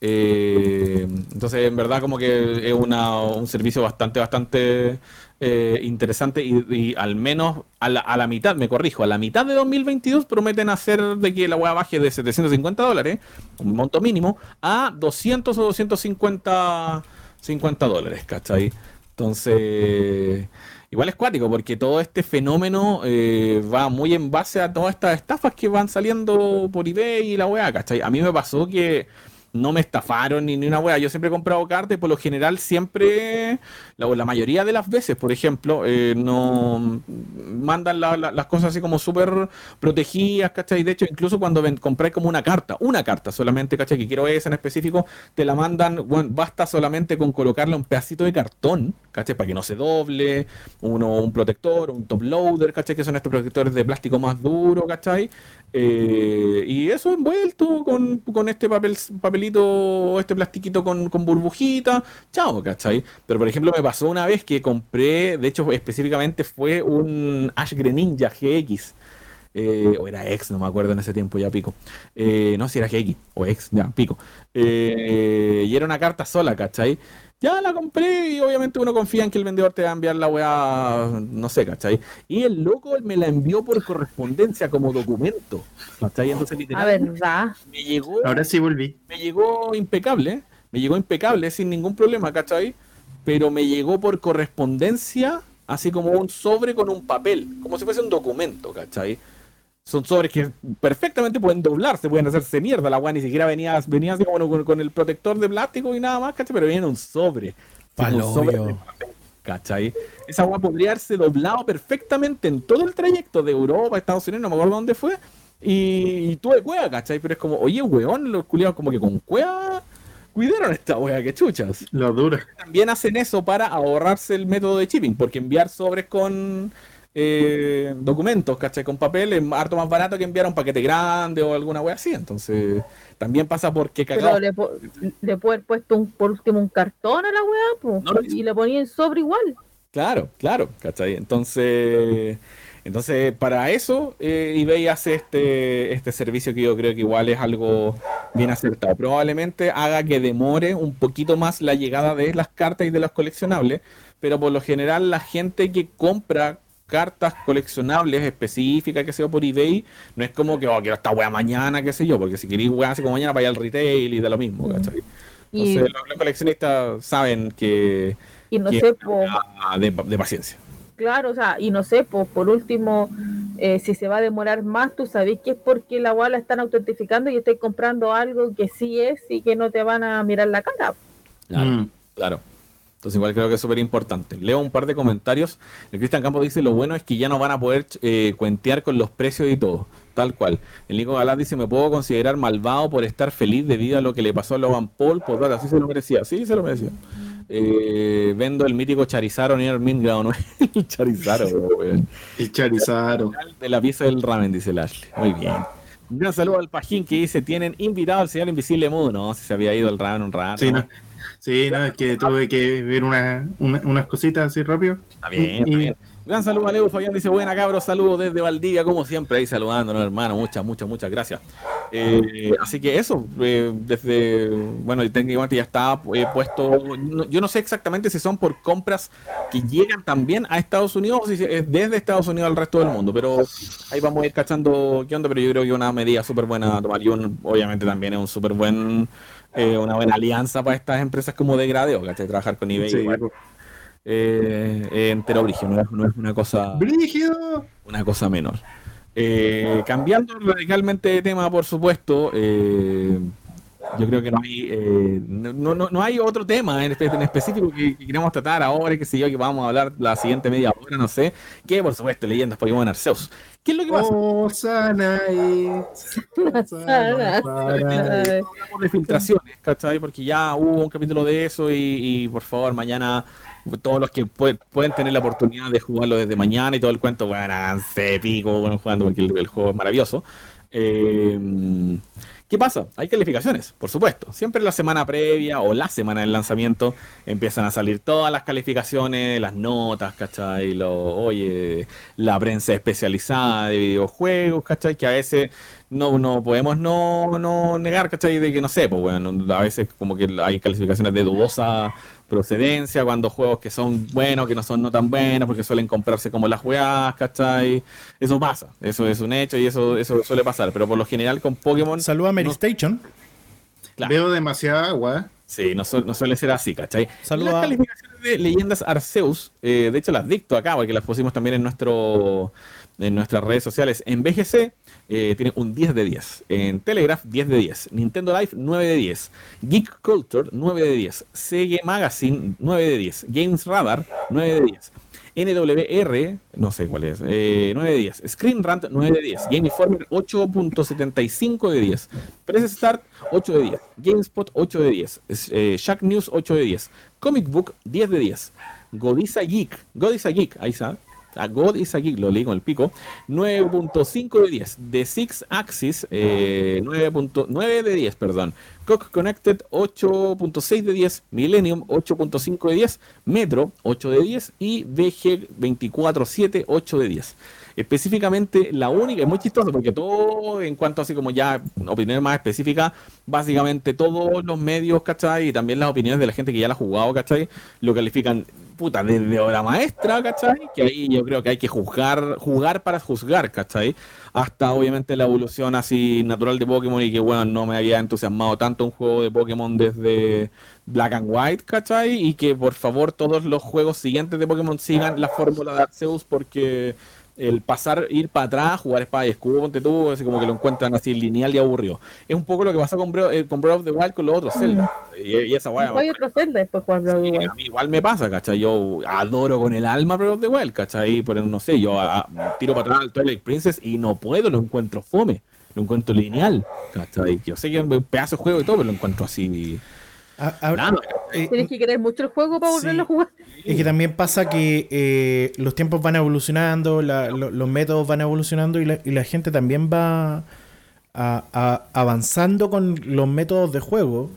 Speaker 3: Eh, entonces, en verdad, como que es una, un servicio bastante, bastante eh, interesante y, y al menos a la, a la mitad, me corrijo, a la mitad de 2022 prometen hacer de que la weá baje de 750 dólares, un monto mínimo, a 200 o 250 50 dólares, ¿cachai? Entonces, igual es cuático porque todo este fenómeno eh, va muy en base a todas estas estafas que van saliendo por eBay y la weá, ¿cachai? A mí me pasó que no me estafaron ni, ni una wea. Yo siempre he comprado cartas y por lo general siempre, la, mayoría de las veces, por ejemplo, eh, no mandan la- la- las cosas así como súper protegidas, ¿cachai? De hecho, incluso cuando ven, compráis como una carta, una carta solamente, ¿cachai? Que quiero esa en específico, te la mandan, basta solamente con colocarle un pedacito de cartón, ¿cachai? Para que no se doble, uno, un protector, un top loader, ¿cachai? Que son estos protectores de plástico más duro, ¿cachai? Eh, y eso envuelto con, con este papel, papelito, este plastiquito con, con burbujita, chao, ¿cachai? Pero por ejemplo me pasó una vez que compré, de hecho específicamente fue un Ash Greninja GX. eh, o era X, no me acuerdo en ese tiempo, ya pico. Eh, no, si era GX o X, ya pico. Eh, y era una carta sola, ¿cachai? Ya la compré y obviamente uno confía en que el vendedor te va a enviar la weá, no sé, ¿cachai? Y el loco me la envió por correspondencia como documento, ¿cachai? Entonces
Speaker 2: A
Speaker 3: literalmente
Speaker 2: verdad.
Speaker 3: me llegó,
Speaker 4: Ahora sí volví.
Speaker 3: me llegó impecable, me llegó impecable, sin ningún problema, ¿cachai? Pero me llegó por correspondencia, así como un sobre con un papel, como si fuese un documento, ¿cachai? Son sobres que perfectamente pueden doblarse, pueden hacerse mierda. La weá ni siquiera venía, venía así como con, con el protector de plástico y nada más, ¿cachai? Pero en un sobre.
Speaker 5: Palo
Speaker 3: Un sobre
Speaker 5: obvio.
Speaker 3: de papel, ¿Cachai? Esa weá podría haberse doblado perfectamente en todo el trayecto de Europa a Estados Unidos, no me acuerdo dónde fue. Y, y tuve cueva, ¿cachai? Pero es como, oye, weón, los culiados como que con cueva cuidaron esta wea, que chuchas.
Speaker 4: Lo duro.
Speaker 3: También hacen eso para ahorrarse el método de shipping, porque enviar sobres con eh, documentos, ¿cachai? Con papel es harto más barato que enviar un paquete grande o alguna wea así. Entonces, también pasa porque cagado.
Speaker 2: le, po- le puede haber puesto un, por último un cartón a la
Speaker 3: No lo hizo.
Speaker 2: y le ponía en sobre igual.
Speaker 3: Claro, claro, ¿cachai? Entonces, entonces para eso eh, eBay hace este, este servicio que yo creo que igual es algo bien acertado. Probablemente haga que demore un poquito más la llegada de las cartas y de los coleccionables, pero por lo general la gente que compra cartas coleccionables específicas, que sea por eBay, no es como que, oh, quiero esta wea mañana, qué sé yo, porque si queréis wea así como mañana para ir al retail y da lo mismo, ¿cachai?
Speaker 2: Y,
Speaker 3: Entonces los, los coleccionistas saben que,
Speaker 2: y no
Speaker 3: que
Speaker 2: sé,
Speaker 3: es
Speaker 2: po,
Speaker 3: una de, de paciencia.
Speaker 2: claro, o sea, y no sé, po, por último, eh, si se va a demorar más, tú sabes que es porque la weá la están autentificando y estás comprando algo que sí es y que no te van a mirar la cara.
Speaker 3: Claro,
Speaker 4: Mm.
Speaker 3: claro. Entonces igual creo que es súper importante. Leo un par de comentarios. El Cristian Campos dice, lo bueno es que ya no van a poder eh, cuentear con los precios y todo. Tal cual. El Nico Galás dice, me puedo considerar malvado por estar feliz debido a lo que le pasó a Logan Paul. Por verdad, sí se lo merecía. Sí, se lo merecía. Eh, vendo el mítico Charizard ni el Mingrao, ¿no? el Charizard, weón.
Speaker 4: El Charizard.
Speaker 3: De la pieza del ramen, dice el Ashley. Muy bien. Un gran saludo al Pajín que dice, tienen invitado al señor Invisible Mudo. No, si se había ido el ramen un rato.
Speaker 4: Sí, no. Sí, no, es que tuve que ver una, una- unas cositas así rápido.
Speaker 3: Está bien, está bien. Gran saludo a Leo Fabián, dice buena cabros, saludos desde Valdivia, como siempre, ahí saludándonos, hermano, muchas, muchas, muchas gracias. Eh, así que eso, eh, desde, bueno, y técnicamente ya está eh, puesto, no- yo no sé exactamente si son por compras que llegan también a Estados Unidos o si es desde Estados Unidos al resto del mundo, pero ahí vamos a ir cachando qué onda, pero yo creo que una medida súper buena a tomar y un- obviamente también es un súper buen, eh, una buena alianza para estas empresas como de gradeo, ¿cachai? Trabajar con eBay
Speaker 4: Sí,
Speaker 3: igual,
Speaker 4: po.
Speaker 3: eh, eh, entero origen, no es, no es una cosa
Speaker 4: ¡Brígido!
Speaker 3: una cosa menor. Cambiando radicalmente de tema, por supuesto, eh, yo creo que no hay, eh, no, no, no hay otro tema en, en específico que, que queramos tratar ahora, que sé yo, que vamos a hablar la siguiente media hora, no sé, que por supuesto, leyendas Pokémon Arceus. ¿Qué es lo que pasa?
Speaker 4: Oh, Sanae.
Speaker 3: De filtraciones, ¿cachai? Porque ya hubo un capítulo de eso y, y, por favor, mañana todos los que pue- pueden tener la oportunidad de jugarlo desde mañana y todo el cuento, bueno, háganse pico bueno, jugando porque el, el juego es maravilloso. Eh, ¿Qué pasa? Hay calificaciones, por supuesto. Siempre la semana previa o la semana del lanzamiento empiezan a salir todas las calificaciones, las notas, ¿cachai? Lo, oye, la prensa especializada de videojuegos, ¿cachai? Que a veces no, no podemos no, no negar, ¿cachai? De que no sé, pues bueno, a veces como que hay calificaciones de dudosa procedencia, cuando juegos que son buenos, que no son no tan buenos, porque suelen comprarse como las weas, ¿cachai? Eso pasa, eso es un hecho y eso, eso suele pasar, pero por lo general con Pokémon,
Speaker 5: Saluda a Mary Station.
Speaker 3: claro,
Speaker 4: Veo demasiada agua.
Speaker 3: sí, no, su- no suele ser así, ¿cachai?
Speaker 5: Saluda-
Speaker 3: Las calificaciones de leyendas Arceus, eh, de hecho las dicto acá, porque las pusimos también en nuestro en nuestras redes sociales. En BGC eh, tiene un 10 de 10. En Telegraph, 10 de 10. Nintendo Live, 9 de 10. Geek Culture, 9 de 10. CG Magazine, 9 de 10. Games Radar, 9 de 10. NWR, no sé cuál es, eh, 9 de 10. Screen Rant, 9 de 10. Game Informer, 8.75 de 10. Press Start, 8 de 10. GameSpot, 8 de 10. Eh, Shack News, 8 de 10. Comic Book, 10 de 10. Godisa Geek, Godisa Geek, ahí está. A God is a lo leí con el pico. 9.5 de 10. The Six Axis, eh, 9.9 de 10, perdón. Cock Connected, 8.6 de 10. Millennium, 8.5 de 10. Metro, 8 de 10. Y VG 24.7, 8 de 10. Específicamente, la única, es muy chistoso porque todo, en cuanto así como ya opiniones más específicas, básicamente todos los medios, ¿cachai? Y también las opiniones de la gente que ya la ha jugado, ¿cachai? Lo califican puta, desde obra maestra, ¿cachai? Que ahí yo creo que hay que juzgar, jugar para juzgar, ¿cachai? Hasta obviamente la evolución así natural de Pokémon y que bueno, no me había entusiasmado tanto un juego de Pokémon desde Black and White, ¿cachai? Y que por favor todos los juegos siguientes de Pokémon sigan la fórmula de Arceus porque el pasar, ir para atrás, jugar espada y escudo, ponte tú, así como que lo encuentran así lineal y aburrido. Es un poco lo que pasa con Breath, eh, con Breath of the Wild con los otros Zelda. Y, y esa guay.
Speaker 2: Hay otro Zelda después cuando
Speaker 3: Sí, a mí igual me pasa, ¿cachai? Yo adoro con el alma Breath of the Wild, ¿cachai? Pero no sé, yo a- a- tiro para atrás al Twilight Princess y no puedo, lo encuentro fome, lo encuentro lineal, ¿cachai? Yo sé que es un pedazo de juego y todo, pero lo encuentro así.
Speaker 5: A- a-
Speaker 3: Nada,
Speaker 5: eh,
Speaker 2: Tienes que querer mucho el juego para
Speaker 5: Sí.
Speaker 2: volverlo a jugar.
Speaker 5: Es que también pasa que eh, los tiempos van evolucionando, la- lo- los métodos van evolucionando y la, y la gente también va a- a- avanzando con los métodos de juego.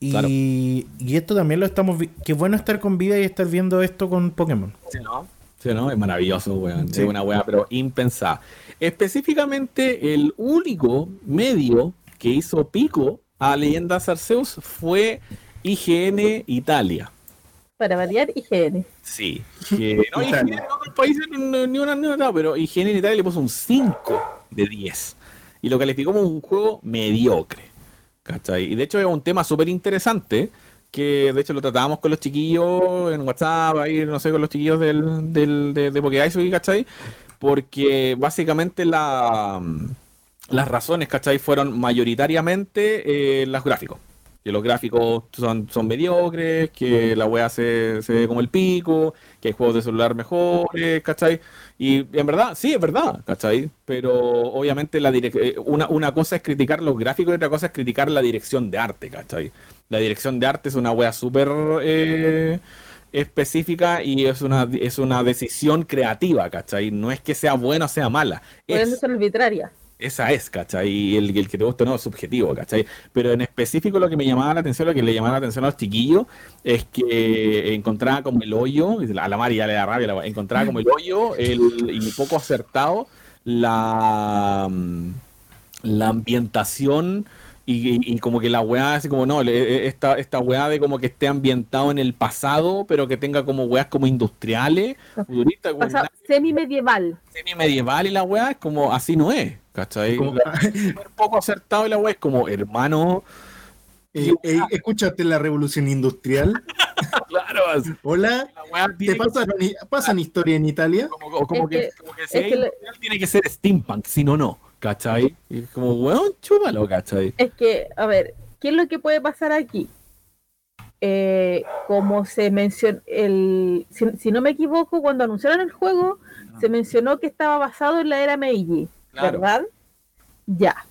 Speaker 5: Y,
Speaker 3: Claro.
Speaker 5: y esto también lo estamos vi- Qué bueno estar con vida y estar viendo esto con Pokémon.
Speaker 3: Sí, ¿no? Sí, ¿no? Es maravilloso, weón.
Speaker 5: Sí.
Speaker 3: Es una weá, pero impensada. Específicamente, el único medio que hizo pico a Leyendas Arceus fue IGN Italia.
Speaker 2: Para variar IGN.
Speaker 3: Sí. Que, no, IGN en otros países no- ni una ni otra, pero IGN en Italia le puso un 5 de 10. Y lo calificó como un juego mediocre. ¿Cachai? Y de hecho es un tema súper interesante que de hecho lo tratábamos con los chiquillos en WhatsApp, ahí no sé, con los chiquillos del, del, de, de Pokédex, ¿cachai? Porque básicamente la, las razones, ¿cachai? Fueron mayoritariamente eh, los gráficos. Que los gráficos son, son mediocres, que la wea se, se ve como el pico, que hay juegos de celular mejores, ¿cachai? Y en verdad, sí, es verdad, ¿cachai? Pero obviamente la eh, una, una cosa es criticar los gráficos y otra cosa es criticar la dirección de arte, ¿cachai? La dirección de arte es una wea súper eh, específica y es una, es una decisión creativa, ¿cachai? No es que sea buena o sea mala.
Speaker 2: Por
Speaker 3: Es-
Speaker 2: eso son arbitrarias.
Speaker 3: Esa es, ¿cachai? Y el, el que te guste o no es subjetivo, ¿cachai? Pero en específico lo que me llamaba la atención, lo que le llamaba la atención a los chiquillos, es que encontraba como el hoyo, a la Mari ya le da rabia, la encontraba como el hoyo el, y poco acertado la, mm, la ambientación y, como que la weá, así como no, le- esta, esta weá de como que esté ambientado en el pasado, pero que tenga como weas como industriales, futuristas, como
Speaker 2: O sea, semi-medieval.
Speaker 3: semi-medieval y la weá, es como así no es, ¿cachai?
Speaker 4: Como-
Speaker 3: poco acertado y la weá es como, hermano,
Speaker 4: Eh, eh, ¿Escuchaste la revolución industrial?
Speaker 3: claro, así,
Speaker 4: Hola, ¿te
Speaker 3: tiene que
Speaker 4: pasan, pasan historia en Italia?
Speaker 3: como, como
Speaker 2: Es
Speaker 3: que,
Speaker 2: que-
Speaker 3: como que si
Speaker 2: es
Speaker 3: tiene que ser steampunk, si no, no, ¿cachai? Y es como, weón, chúpalo, ¿cachai?
Speaker 2: Es que, a ver, ¿qué es lo que puede pasar aquí? Eh, como se mencionó, el, si, si no me equivoco, cuando anunciaron el juego, se mencionó que estaba basado en la era Meiji,
Speaker 3: Claro.
Speaker 2: ¿verdad? Ya.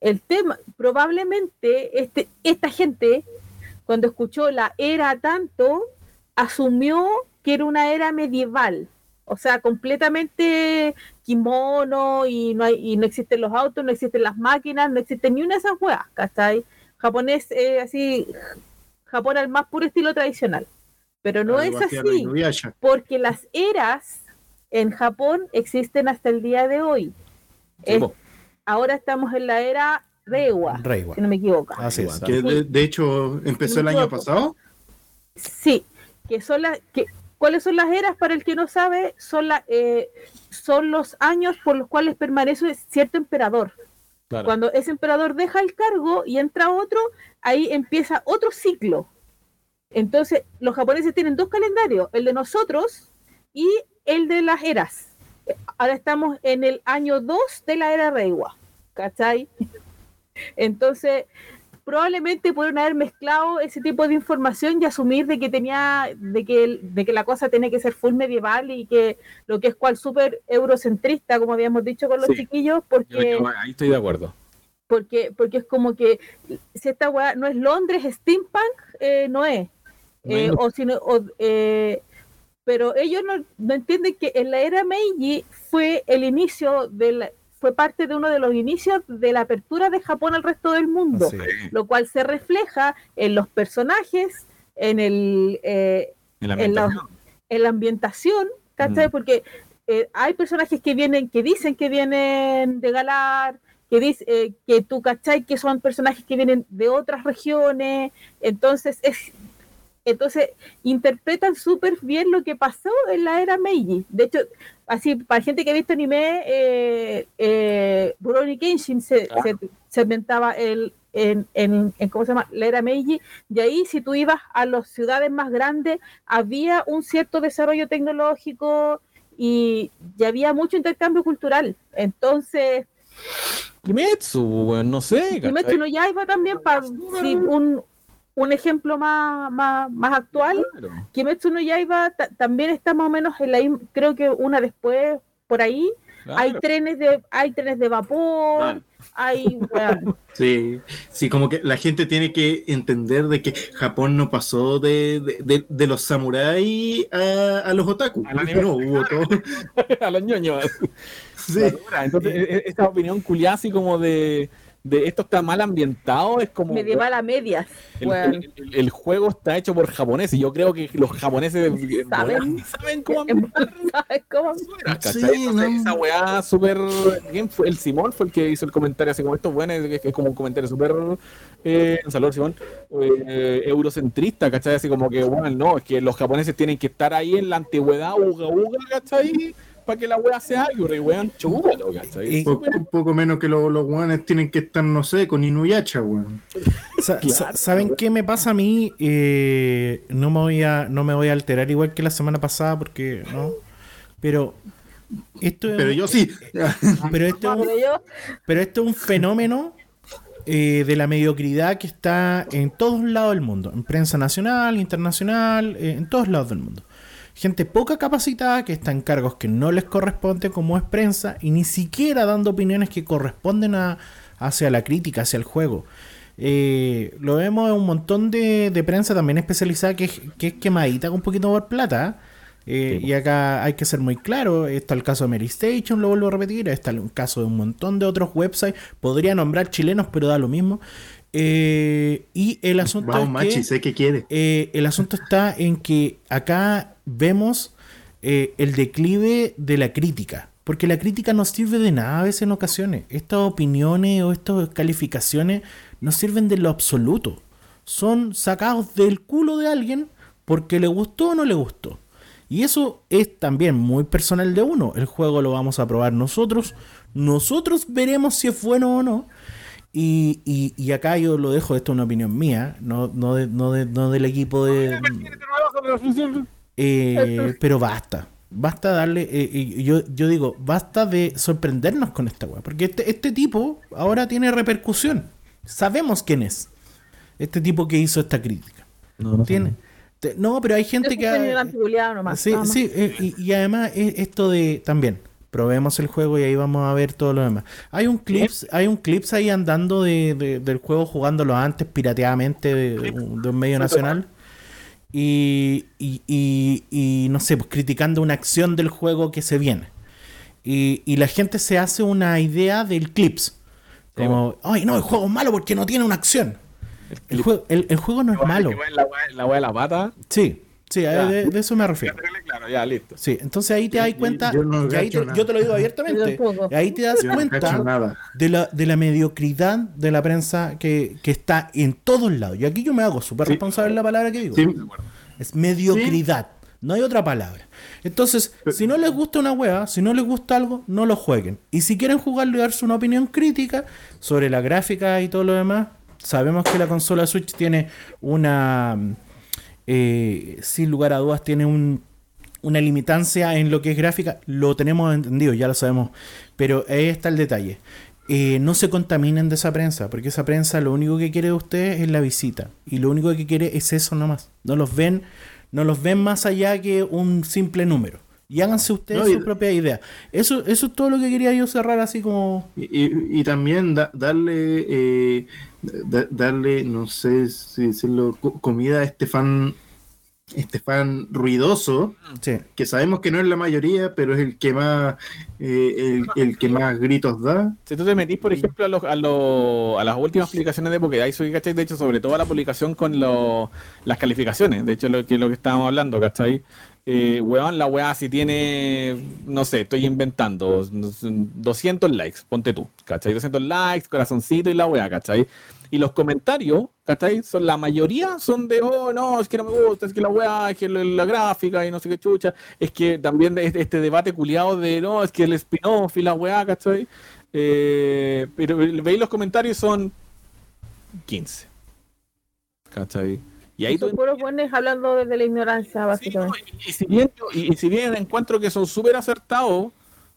Speaker 2: El tema, probablemente este, esta gente, cuando escuchó la era tanto, asumió que era una era medieval. O sea, completamente kimono y no, hay, y no existen los autos, no existen las máquinas, no existe ni una de esas weas, ¿cachai? Japonés, eh, así, Japón al más puro estilo tradicional. Pero no es así, porque las eras en Japón existen hasta el día de hoy. Es- ahora estamos en la era Reiwa,
Speaker 5: Reiwa.
Speaker 2: si no me equivoco.
Speaker 5: Así es.
Speaker 4: Que de, de hecho empezó el año pasado.
Speaker 2: Sí, que son las que ¿cuáles son las eras para el que no sabe? Son la, eh, son los años por los cuales permanece cierto emperador.
Speaker 3: Claro.
Speaker 2: Cuando ese emperador deja el cargo y entra otro, ahí empieza otro ciclo. Entonces, los japoneses tienen dos calendarios, el de nosotros y el de las eras. Ahora estamos en el año 2 de la era Reiwa, ¿cachai? Entonces, probablemente pudieron haber mezclado ese tipo de información y asumir de que tenía, de que, de que la cosa tiene que ser full medieval y que lo que es cual súper eurocentrista, como habíamos dicho con los
Speaker 3: Sí.
Speaker 2: chiquillos, porque,
Speaker 3: yo ahí estoy de acuerdo.
Speaker 2: porque, porque es como que si esta weá no es Londres, steampunk, eh, no es. Eh, o si no- o, eh, pero ellos no, no entienden que en la era Meiji fue el inicio del fue parte de uno de los inicios de la apertura de Japón al resto del mundo,
Speaker 5: Sí.
Speaker 2: lo cual se refleja en los personajes, en el eh,
Speaker 3: En la
Speaker 2: en la-
Speaker 3: ambientación.
Speaker 2: en la ambientación, ¿cachai?
Speaker 3: Mm.
Speaker 2: Porque eh, hay personajes que vienen, que dicen que vienen de Galar, que dice, eh, que tú, ¿cachai? Que son personajes que vienen de otras regiones, entonces es entonces interpretan súper bien lo que pasó en la era Meiji. De hecho, así, para gente que ha visto anime, eh, eh, Rurouni Kenshin se,
Speaker 3: Ah.
Speaker 2: se, se ambientaba el, en, en, en, ¿cómo se llama? La era Meiji, y ahí si tú ibas a las ciudades más grandes, había un cierto desarrollo tecnológico y, y había mucho intercambio cultural. Entonces,
Speaker 3: Kimetsu, no sé.
Speaker 2: Kimetsu no Yaiba también, para un, un ejemplo más, más, más actual,
Speaker 3: Claro.
Speaker 2: Kimetsu no Yaiba ta- también está más o menos en la creo que una después por ahí hay trenes de hay trenes de vapor
Speaker 3: Ah.
Speaker 2: hay
Speaker 4: Sí, sí, como que la gente tiene que entender de que Japón no pasó de, de, de- de los samuráis a, a los otaku.
Speaker 3: Al anime.
Speaker 4: No, hubo todo.
Speaker 3: a los ñoños.
Speaker 4: Sí.
Speaker 3: Entonces, e- e- esta opinión culiada así como de, de esto está mal ambientado es como
Speaker 2: medieval a medias
Speaker 3: el,
Speaker 2: weón.
Speaker 3: el- el- el juego está hecho por japoneses y yo creo que los japoneses
Speaker 2: Saben.
Speaker 3: saben cómo
Speaker 2: En-
Speaker 3: ambientar
Speaker 2: ¿sabes cómo?
Speaker 4: Sí, no.
Speaker 3: esa weá súper ¿quién fue? el Simón fue el que hizo el comentario así como estos buenos que es como un comentario súper eh, un saludo Simón eh, eurocentrista ¿cachai? así como que bueno no es que los japoneses tienen que estar ahí en la antigüedad uga uga ¿cachai? Para que la weá sea algo y weón chúpalo ¿cachai?
Speaker 5: Y-
Speaker 4: Poco, poco menos que los, los guanes tienen que estar, no sé, con Inuyasha, weón.
Speaker 5: Sa-
Speaker 3: Claro.
Speaker 5: sa- ¿Saben qué me pasa a mí? Eh, no, me voy a, no me voy a alterar igual que la semana pasada porque no. Pero esto es,
Speaker 4: Pero yo sí.
Speaker 5: pero esto es un-
Speaker 2: pero
Speaker 5: esto es un fenómeno eh, de la mediocridad que está en todos lados del mundo, en prensa nacional, internacional, eh, en todos lados del mundo. Gente poca capacitada que está en cargos que no les corresponde como es prensa y ni siquiera dando opiniones que corresponden a, hacia la crítica, hacia el juego. Eh, lo vemos en un montón de, de prensa también especializada que, es- que es quemadita con un poquito por plata. Eh, y acá hay que ser muy claro, está el caso de Mary Station, lo vuelvo a repetir, está el caso de un montón de otros websites, podría nombrar chilenos, pero da lo mismo. Eh, y el asunto
Speaker 4: Vamos,
Speaker 5: es
Speaker 4: machi,
Speaker 5: que,
Speaker 4: sé que quiere.
Speaker 5: eh, el asunto está en que acá vemos eh, el declive de la crítica. Porque la crítica no sirve de nada a veces en ocasiones. Estas opiniones o estas calificaciones no sirven de lo absoluto. Son sacados del culo de alguien porque le gustó o no le gustó. Y eso es también muy personal de uno. El juego lo vamos a probar nosotros. Nosotros veremos si es bueno o no. Y, y- acá yo lo dejo, esto es una opinión mía, no, no, de- no, de- no del equipo de... Eh, pero basta. Basta darle. eh, y yo, yo digo, basta de sorprendernos con esta weá. Porque este, este tipo ahora tiene repercusión. Sabemos quién es. Este tipo que hizo esta crítica.
Speaker 3: No.
Speaker 5: Tiene, te- no, pero hay gente que. ha-
Speaker 2: nomás,
Speaker 5: Sí,
Speaker 2: nada más.
Speaker 5: sí, eh, y, y además es esto de también. Probemos el juego y ahí vamos a ver todo lo demás. Hay un clips, hay un clips ahí andando de, de- del juego jugándolo antes pirateadamente de, de un de un medio nacional. Y, y, y- y, no sé, pues criticando una acción del juego que se viene. Y, y la gente se hace una idea del clips. Como, ay, no, el juego es malo porque no tiene una acción. El juego, el, el juego no es malo.
Speaker 3: La la de la pata.
Speaker 5: Sí, sí, de, de eso me refiero.
Speaker 3: Claro, ya, listo.
Speaker 5: Sí, entonces ahí te das cuenta,
Speaker 4: yo no
Speaker 5: ahí te- yo te lo digo abiertamente, ahí te das
Speaker 4: Yo no cacho
Speaker 5: cuenta
Speaker 4: nada.
Speaker 5: de la, de la mediocridad de la prensa que, que está en todos lados. Y aquí yo me hago súper
Speaker 3: Sí.
Speaker 5: responsable de la palabra que digo.
Speaker 4: Sí,
Speaker 5: Es mediocridad. No hay otra palabra. Entonces, si no les gusta una hueá, si no les gusta algo, no lo jueguen. Y si quieren jugarlo y darse una opinión crítica sobre la gráfica y todo lo demás, sabemos que la consola Switch tiene una, eh, sin lugar a dudas, tiene un, una limitancia en lo que es gráfica, lo tenemos entendido, ya lo sabemos, pero ahí está el detalle. Eh, no se contaminen de esa prensa, porque esa prensa lo único que quiere de ustedes es la visita, y lo único que quiere es eso nomás. No los ven, no los ven más allá que un simple número. Y háganse ustedes
Speaker 4: No, y-
Speaker 5: su propia idea. Eso, eso es todo lo que quería yo cerrar así como...
Speaker 4: Y, y- y también da- darle, eh, da- darle, no sé si decirlo, co- comida a este fan, este fan ruidoso,
Speaker 5: Sí.
Speaker 4: que sabemos que no es la mayoría, pero es el que más, eh, el, el que más gritos da.
Speaker 3: Si tú te metís, por ejemplo, a, los- a, los- a las últimas publicaciones de Pokédex. De hecho, sobre todo a la publicación con los- las calificaciones, de hecho, lo que, lo que estábamos hablando, ¿cachai? Eh, weón, la weá si tiene, no sé, estoy inventando, 200 likes, ponte tú, ¿cachai? 200 likes, corazoncito y la weá, ¿cachai? Y los comentarios, ¿cachai? Son, la mayoría son de, oh, no, es que no me gusta, es que la weá, es que la, la gráfica y no sé qué chucha, es que también este, este debate culiado de, no, es que el spin-off y la weá, ¿cachai? Eh, pero veis los comentarios son 15. ¿Cachai? Y ahí tú
Speaker 2: buenos hablando desde la ignorancia,
Speaker 3: Sí, no,
Speaker 2: básicamente.
Speaker 3: y, y si bien, yo- y, y si bien encuentro que son súper acertados,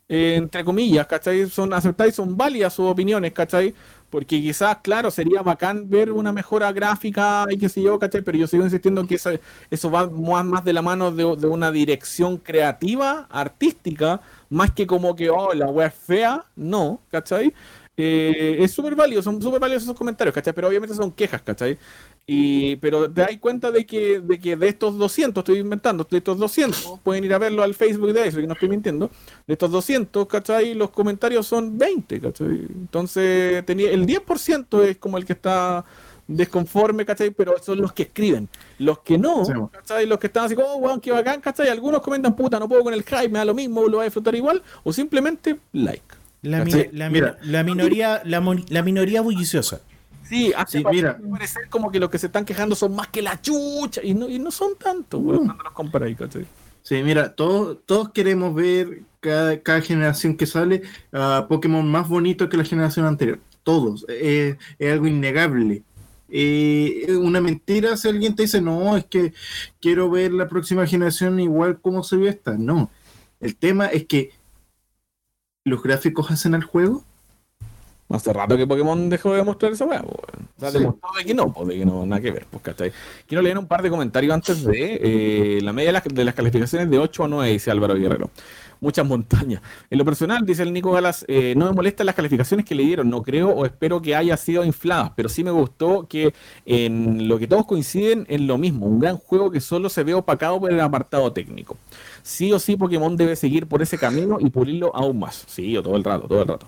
Speaker 3: eh, entre comillas, ¿cachai? Son acertadas y son válidas sus opiniones, ¿cachai? Porque quizás, claro, sería bacán ver una mejora gráfica y qué sé yo, ¿cachai? Pero yo sigo insistiendo que eso, eso va más, más de la mano de, una dirección creativa, artística, más que como que, oh, la wea es fea, no, ¿cachai? Eh, es súper válido, son súper válidos esos comentarios, ¿cachai? Pero obviamente son quejas, ¿cachai? Y, pero te das cuenta de que, de que de estos 200, estoy inventando, de estos 200, pueden ir a verlo al Facebook de eso, y no estoy mintiendo, de estos 200, ¿cachai? Los comentarios son 20, ¿cachai? Entonces, tenía, el 10% es como el que está desconforme, ¿cachai? Pero son los que escriben. Los que no,
Speaker 4: Sí.
Speaker 3: ¿cachai? Los que están así, oh, weón, qué bacán, ¿cachai? Algunos comentan, puta, no puedo con el hype, me da lo mismo, lo voy a disfrutar igual, o simplemente like.
Speaker 5: La, mi-
Speaker 3: ¿Cachai?
Speaker 5: la,
Speaker 4: Mira.
Speaker 5: la minoría, la, la minoría bulliciosa.
Speaker 3: Sí, hace
Speaker 4: Sí,
Speaker 3: pa-
Speaker 4: mira.
Speaker 3: parecer como que los que se están quejando son más que la chucha, y no, y no son tantos, weón,
Speaker 4: Mm.
Speaker 3: cuando los comparáis, ¿cachai?
Speaker 4: Sí, mira, todos, todos queremos ver cada, cada generación que sale a Pokémon más bonito que la generación anterior. Todos. Eh, es algo innegable. Eh, una mentira si alguien te dice, no, es que quiero ver la próxima generación igual como se ve esta. No. El tema es que los gráficos hacen al juego.
Speaker 3: Hace rato que Pokémon dejó de mostrar esa weá, po, weón. O sea,
Speaker 4: Sí.
Speaker 3: demostró de que no, pues de que no, nada que ver, pues, ¿cachai? Quiero leer un par de comentarios antes de eh, la media de las, de las calificaciones de 8 a 9, dice Álvaro Guerrero. Muchas montañas. En lo personal, dice el Nico Galas, eh, no me molestan las calificaciones que le dieron, no creo o espero que haya sido infladas, pero sí me gustó que en lo que todos coinciden en lo mismo, un gran juego que solo se ve opacado por el apartado técnico. Sí o sí Pokémon debe seguir por ese camino y pulirlo aún más. Sí, yo todo el rato, todo el rato.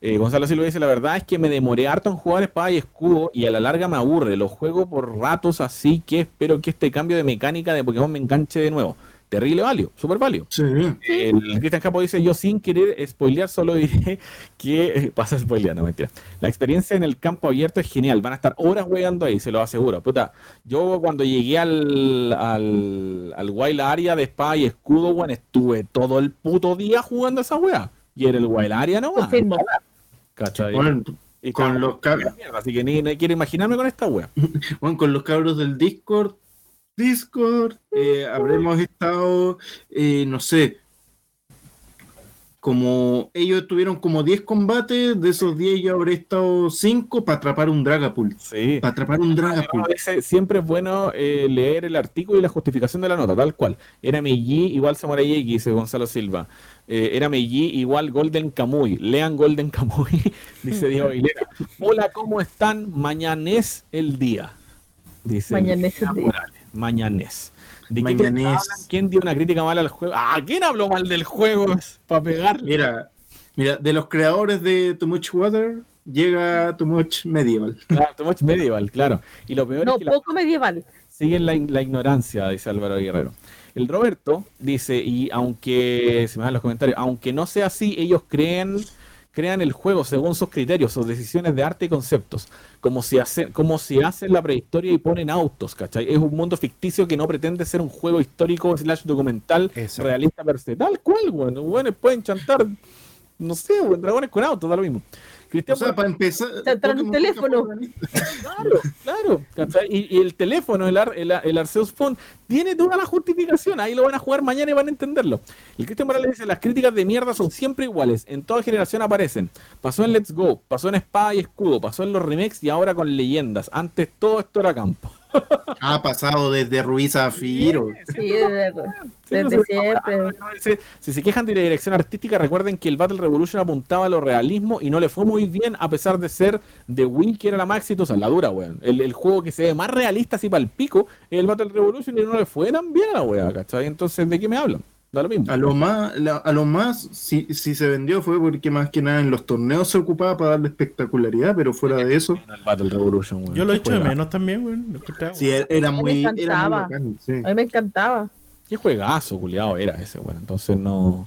Speaker 3: Eh, Gonzalo Silva dice, la verdad es que me demoré harto en jugar espada y escudo y a la larga me aburre. Lo juego por ratos así que espero que este cambio de mecánica de Pokémon me enganche de nuevo. Terrible valio, súper valio.
Speaker 4: Sí.
Speaker 3: El Cristian Capo dice, yo sin querer spoilear solo diré que pasa a spoilear, no mentira. La experiencia en el campo abierto es genial, van a estar horas jugando ahí, se lo aseguro. Puta, yo cuando llegué al, al, al Wild Area de espada y escudo, bueno, estuve todo el puto día jugando esa wea. Y era el Wild Area nomás.
Speaker 2: Confirmo.
Speaker 3: ¿Cachai?
Speaker 4: Bueno,
Speaker 3: Y
Speaker 4: con los cab-
Speaker 3: mierda, Así que ni, ni quiero imaginarme con esta wea.
Speaker 4: bueno, con los cabros del Discord, Discord, eh, habremos estado, eh, no sé, como ellos tuvieron como 10 combates, de esos 10 yo habré estado 5 para atrapar un Dragapult.
Speaker 3: Sí.
Speaker 4: Para atrapar un Dragapult.
Speaker 3: siempre es bueno eh, leer el artículo y la justificación de la nota, tal cual. Era Meiji igual Samurai X, dice Gonzalo Silva. Eh, era Meiji igual Golden Kamuy. Lean Golden Kamuy, dice Diego Aguilera. Hola, ¿cómo están? Mañana es el día. Dice
Speaker 2: Mañana es el día.
Speaker 3: Morales. Mañanés. ¿De
Speaker 4: Mañanés.
Speaker 3: ¿Quién dio una crítica mala al juego? Ah, ¿quién habló mal del juego? Para pegarle.
Speaker 4: Mira, mira, de los creadores de Too Much Water llega Too Much Medieval.
Speaker 3: Claro, Too Much Medieval, claro. Y lo peor
Speaker 2: No,
Speaker 3: es que la
Speaker 2: poco medieval.
Speaker 3: siguen la, la ignorancia, dice Álvaro Guerrero. El Roberto dice, y aunque, se me dan los comentarios, aunque no sea así, ellos creen, crean el juego según sus criterios, sus decisiones de arte y conceptos, como si hacen, como si hacen la prehistoria y ponen autos, ¿cachai? Es un mundo ficticio que no pretende ser un juego histórico slash documental
Speaker 5: Eso.
Speaker 3: realista per se. Tal cual, bueno, bueno, pueden chantar, no sé, dragones con autos, da lo mismo. Cristian
Speaker 4: O sea, para empezar.
Speaker 2: Un teléfono.
Speaker 4: fue
Speaker 3: Claro, claro. y el teléfono, el, Ar- el, el Arceus Phone, tiene toda la justificación. Ahí lo van a jugar mañana y van a entenderlo. El Cristian Morales dice: Las críticas de mierda son siempre iguales. En toda generación aparecen. Pasó en Let's Go, pasó en Espada y Escudo, pasó en los remakes y ahora con leyendas. Antes todo esto era campo.
Speaker 4: Ha pasado desde Ruiz a Firo.
Speaker 2: Sí, desde, desde siempre.
Speaker 3: Si se quejan de la dirección artística, recuerden que el Battle Revolution apuntaba a lo realismo y no le fue muy bien, a pesar de ser de Wii, que era la más exitosa, la dura, weón. El, el juego que se ve más realista, así para el pico, es el Battle Revolution y no le fue tan bien a la weá, ¿cachai? Entonces, ¿de qué me hablan? Da lo mismo.
Speaker 4: A lo más, la- a lo más, si, si se vendió fue porque más que nada en los torneos se ocupaba para darle espectacularidad, pero fuera de eso,
Speaker 3: Battle Revolution.
Speaker 5: Yo lo he hecho de menos también, güey.
Speaker 4: Sí, era-
Speaker 2: me
Speaker 4: muy, era muy
Speaker 2: encantaba.
Speaker 4: bacán, sí.
Speaker 2: A mí me encantaba.
Speaker 3: Qué juegazo, culiado, era ese, weón. Entonces no.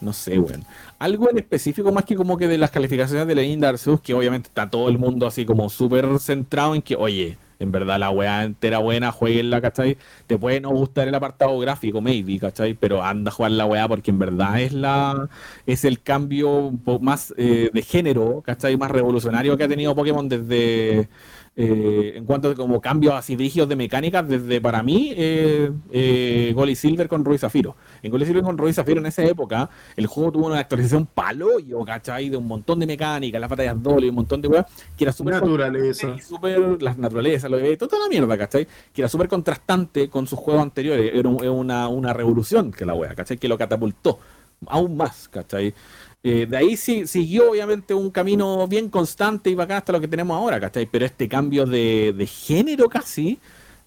Speaker 3: No sé, weón. Algo en específico más que como que de las calificaciones de la Inda Arceus, que obviamente está todo el mundo así como súper centrado en que, oye, en verdad la weá entera buena, jueguenla, ¿cachai? Te puede no gustar el apartado gráfico, maybe, ¿cachai? Pero anda a jugar la weá porque en verdad es la es el cambio más eh, de género, ¿cachai? Más revolucionario que ha tenido Pokémon desde eh, en cuanto a como cambios así rígidos de mecánicas, desde para mí eh, eh, Gold y Silver con Ruiz Zafiro. En Gold y Silver con Ruiz Zafiro en esa época, el juego tuvo una actualización paloyo, ¿cachai? De un montón de mecánicas, las batallas doble, un montón de weas, que era súper
Speaker 4: Naturaleza.
Speaker 3: y súper las naturalezas, lo de toda la mierda, ¿cachai? Que era súper contrastante con sus juegos anteriores. Era una, una revolución que la wea, ¿cachai? Que lo catapultó aún más, ¿cachai? Eh, de ahí sí, siguió obviamente un camino bien constante y bacán hasta lo que tenemos ahora, ¿cachai? Pero este cambio de, de género casi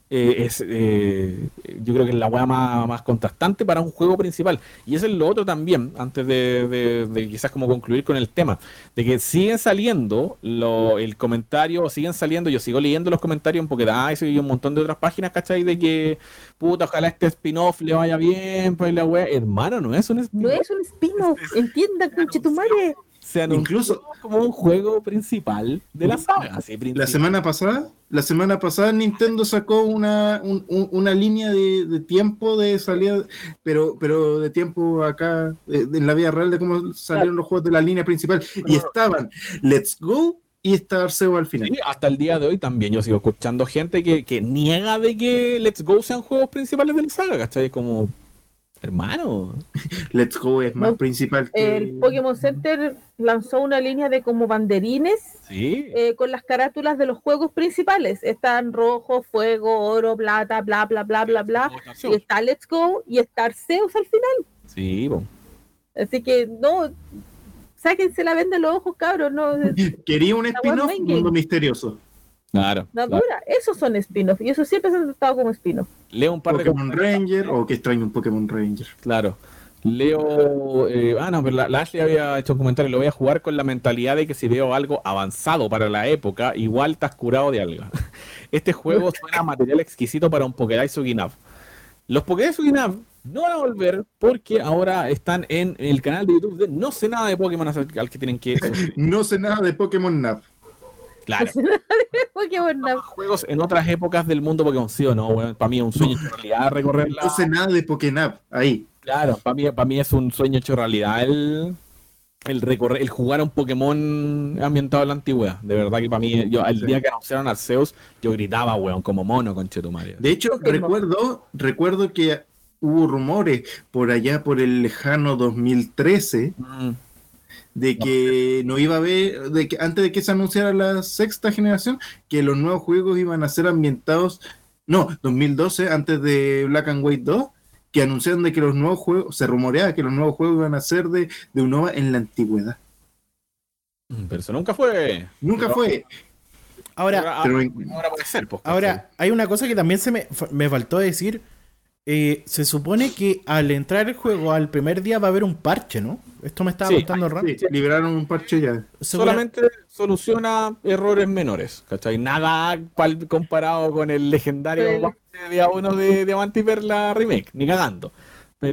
Speaker 3: eh, es, eh, yo creo que es la weá más, más contrastante para un juego principal. Y eso es lo otro también, antes de, de- de quizás como concluir con el tema, de que siguen saliendo lo- el comentario, siguen saliendo, yo sigo leyendo los comentarios en Pokédex y un montón de otras páginas, ¿cachai? De que, puta, ojalá este spin-off le vaya bien, pues la weá, hermano, no es un
Speaker 2: No
Speaker 3: spin-off.
Speaker 2: es un spin-off. Entiendan, conche tu madre.
Speaker 3: Se anunció
Speaker 4: Incluso-
Speaker 3: como un juego principal de la saga.
Speaker 4: La semana pasada, la semana pasada Nintendo sacó una, un- un- una línea de, de tiempo de salida, pero, pero de tiempo acá, en la vida real, de cómo salieron los juegos de la línea principal. Y estaban Let's Go y está Arceo al final.
Speaker 3: Sí, hasta el día de hoy también yo sigo escuchando gente que, que niega de que Let's Go sean juegos principales de la saga, ¿cachai? Como, hermano.
Speaker 4: Let's Go es más
Speaker 2: No,
Speaker 4: principal que...
Speaker 2: El Pokémon Center lanzó una línea de como banderines
Speaker 3: Sí,
Speaker 2: eh, con las carátulas de los juegos principales. Están rojo, fuego, oro, plata, bla, bla, bla, bla, bla. Y está Let's Go y está Arceus al final.
Speaker 3: Sí, po.
Speaker 2: Así que no, sáquense la venda de los ojos, cabros. No,
Speaker 4: Quería un spin-off, mundo misterioso.
Speaker 3: Claro.
Speaker 2: Esos son spin-off y eso siempre se ha tratado como spin-off.
Speaker 3: Leo un par de
Speaker 4: Pokémon Ranger, o que extraño un Pokémon Ranger.
Speaker 3: Claro. Leo. eh, ah, no, pero la, la Ashley había hecho un comentario. Lo voy a jugar con la mentalidad de que si veo algo avanzado para la época, igual estás curado de algo. Este juego suena a material exquisito para un Pokédex Suginab. Los Pokédex Suginab no van a volver porque ahora están en el canal de YouTube de No sé nada de Pokémon al al que tienen que.
Speaker 4: No sé nada de Pokémon Nap.
Speaker 3: Claro.
Speaker 2: Pokémon.
Speaker 3: Juegos en otras épocas del mundo Pokémon, sí o no, para mí es un sueño hecho realidad recorrer la.
Speaker 4: No sé nada de Pokénap. Ahí.
Speaker 3: Claro, para mí, para mí es un sueño hecho realidad el, el recorrer, el jugar a un Pokémon ambientado en la antigüedad. De verdad que para mí, yo el
Speaker 4: Sí.
Speaker 3: día que anunciaron Arceus, yo gritaba, weón, como mono con Chetumario.
Speaker 4: De hecho, recuerdo, recuerdo que hubo rumores por allá por el lejano 2013
Speaker 3: Mm,
Speaker 4: de que no iba a haber, de que antes de que se anunciara la sexta generación, que los nuevos juegos iban a ser ambientados, no, 2012, antes de Black and White 2, que anunciaron de que los nuevos juegos, se rumoreaba que los nuevos juegos iban a ser de, de Unova en la antigüedad.
Speaker 3: mm, Pero eso nunca fue.
Speaker 4: Nunca
Speaker 3: Pero-
Speaker 4: fue,
Speaker 5: Ahora,
Speaker 3: Ahora,
Speaker 4: pero en-
Speaker 3: ahora puede ser, pues.
Speaker 5: Ahora, hay una cosa que también se me, me faltó decir. Eh, se supone que al entrar el juego al primer día va a haber un parche, ¿no? Esto me estaba
Speaker 3: Sí,
Speaker 5: contando Ram.
Speaker 4: sí, liberaron un parche ya.
Speaker 5: Segura-
Speaker 3: solamente soluciona errores menores, ¿cachai? Nada comparado con el legendario
Speaker 2: El-
Speaker 3: guante día uno de Diamante y Perla Remake, ni cagando.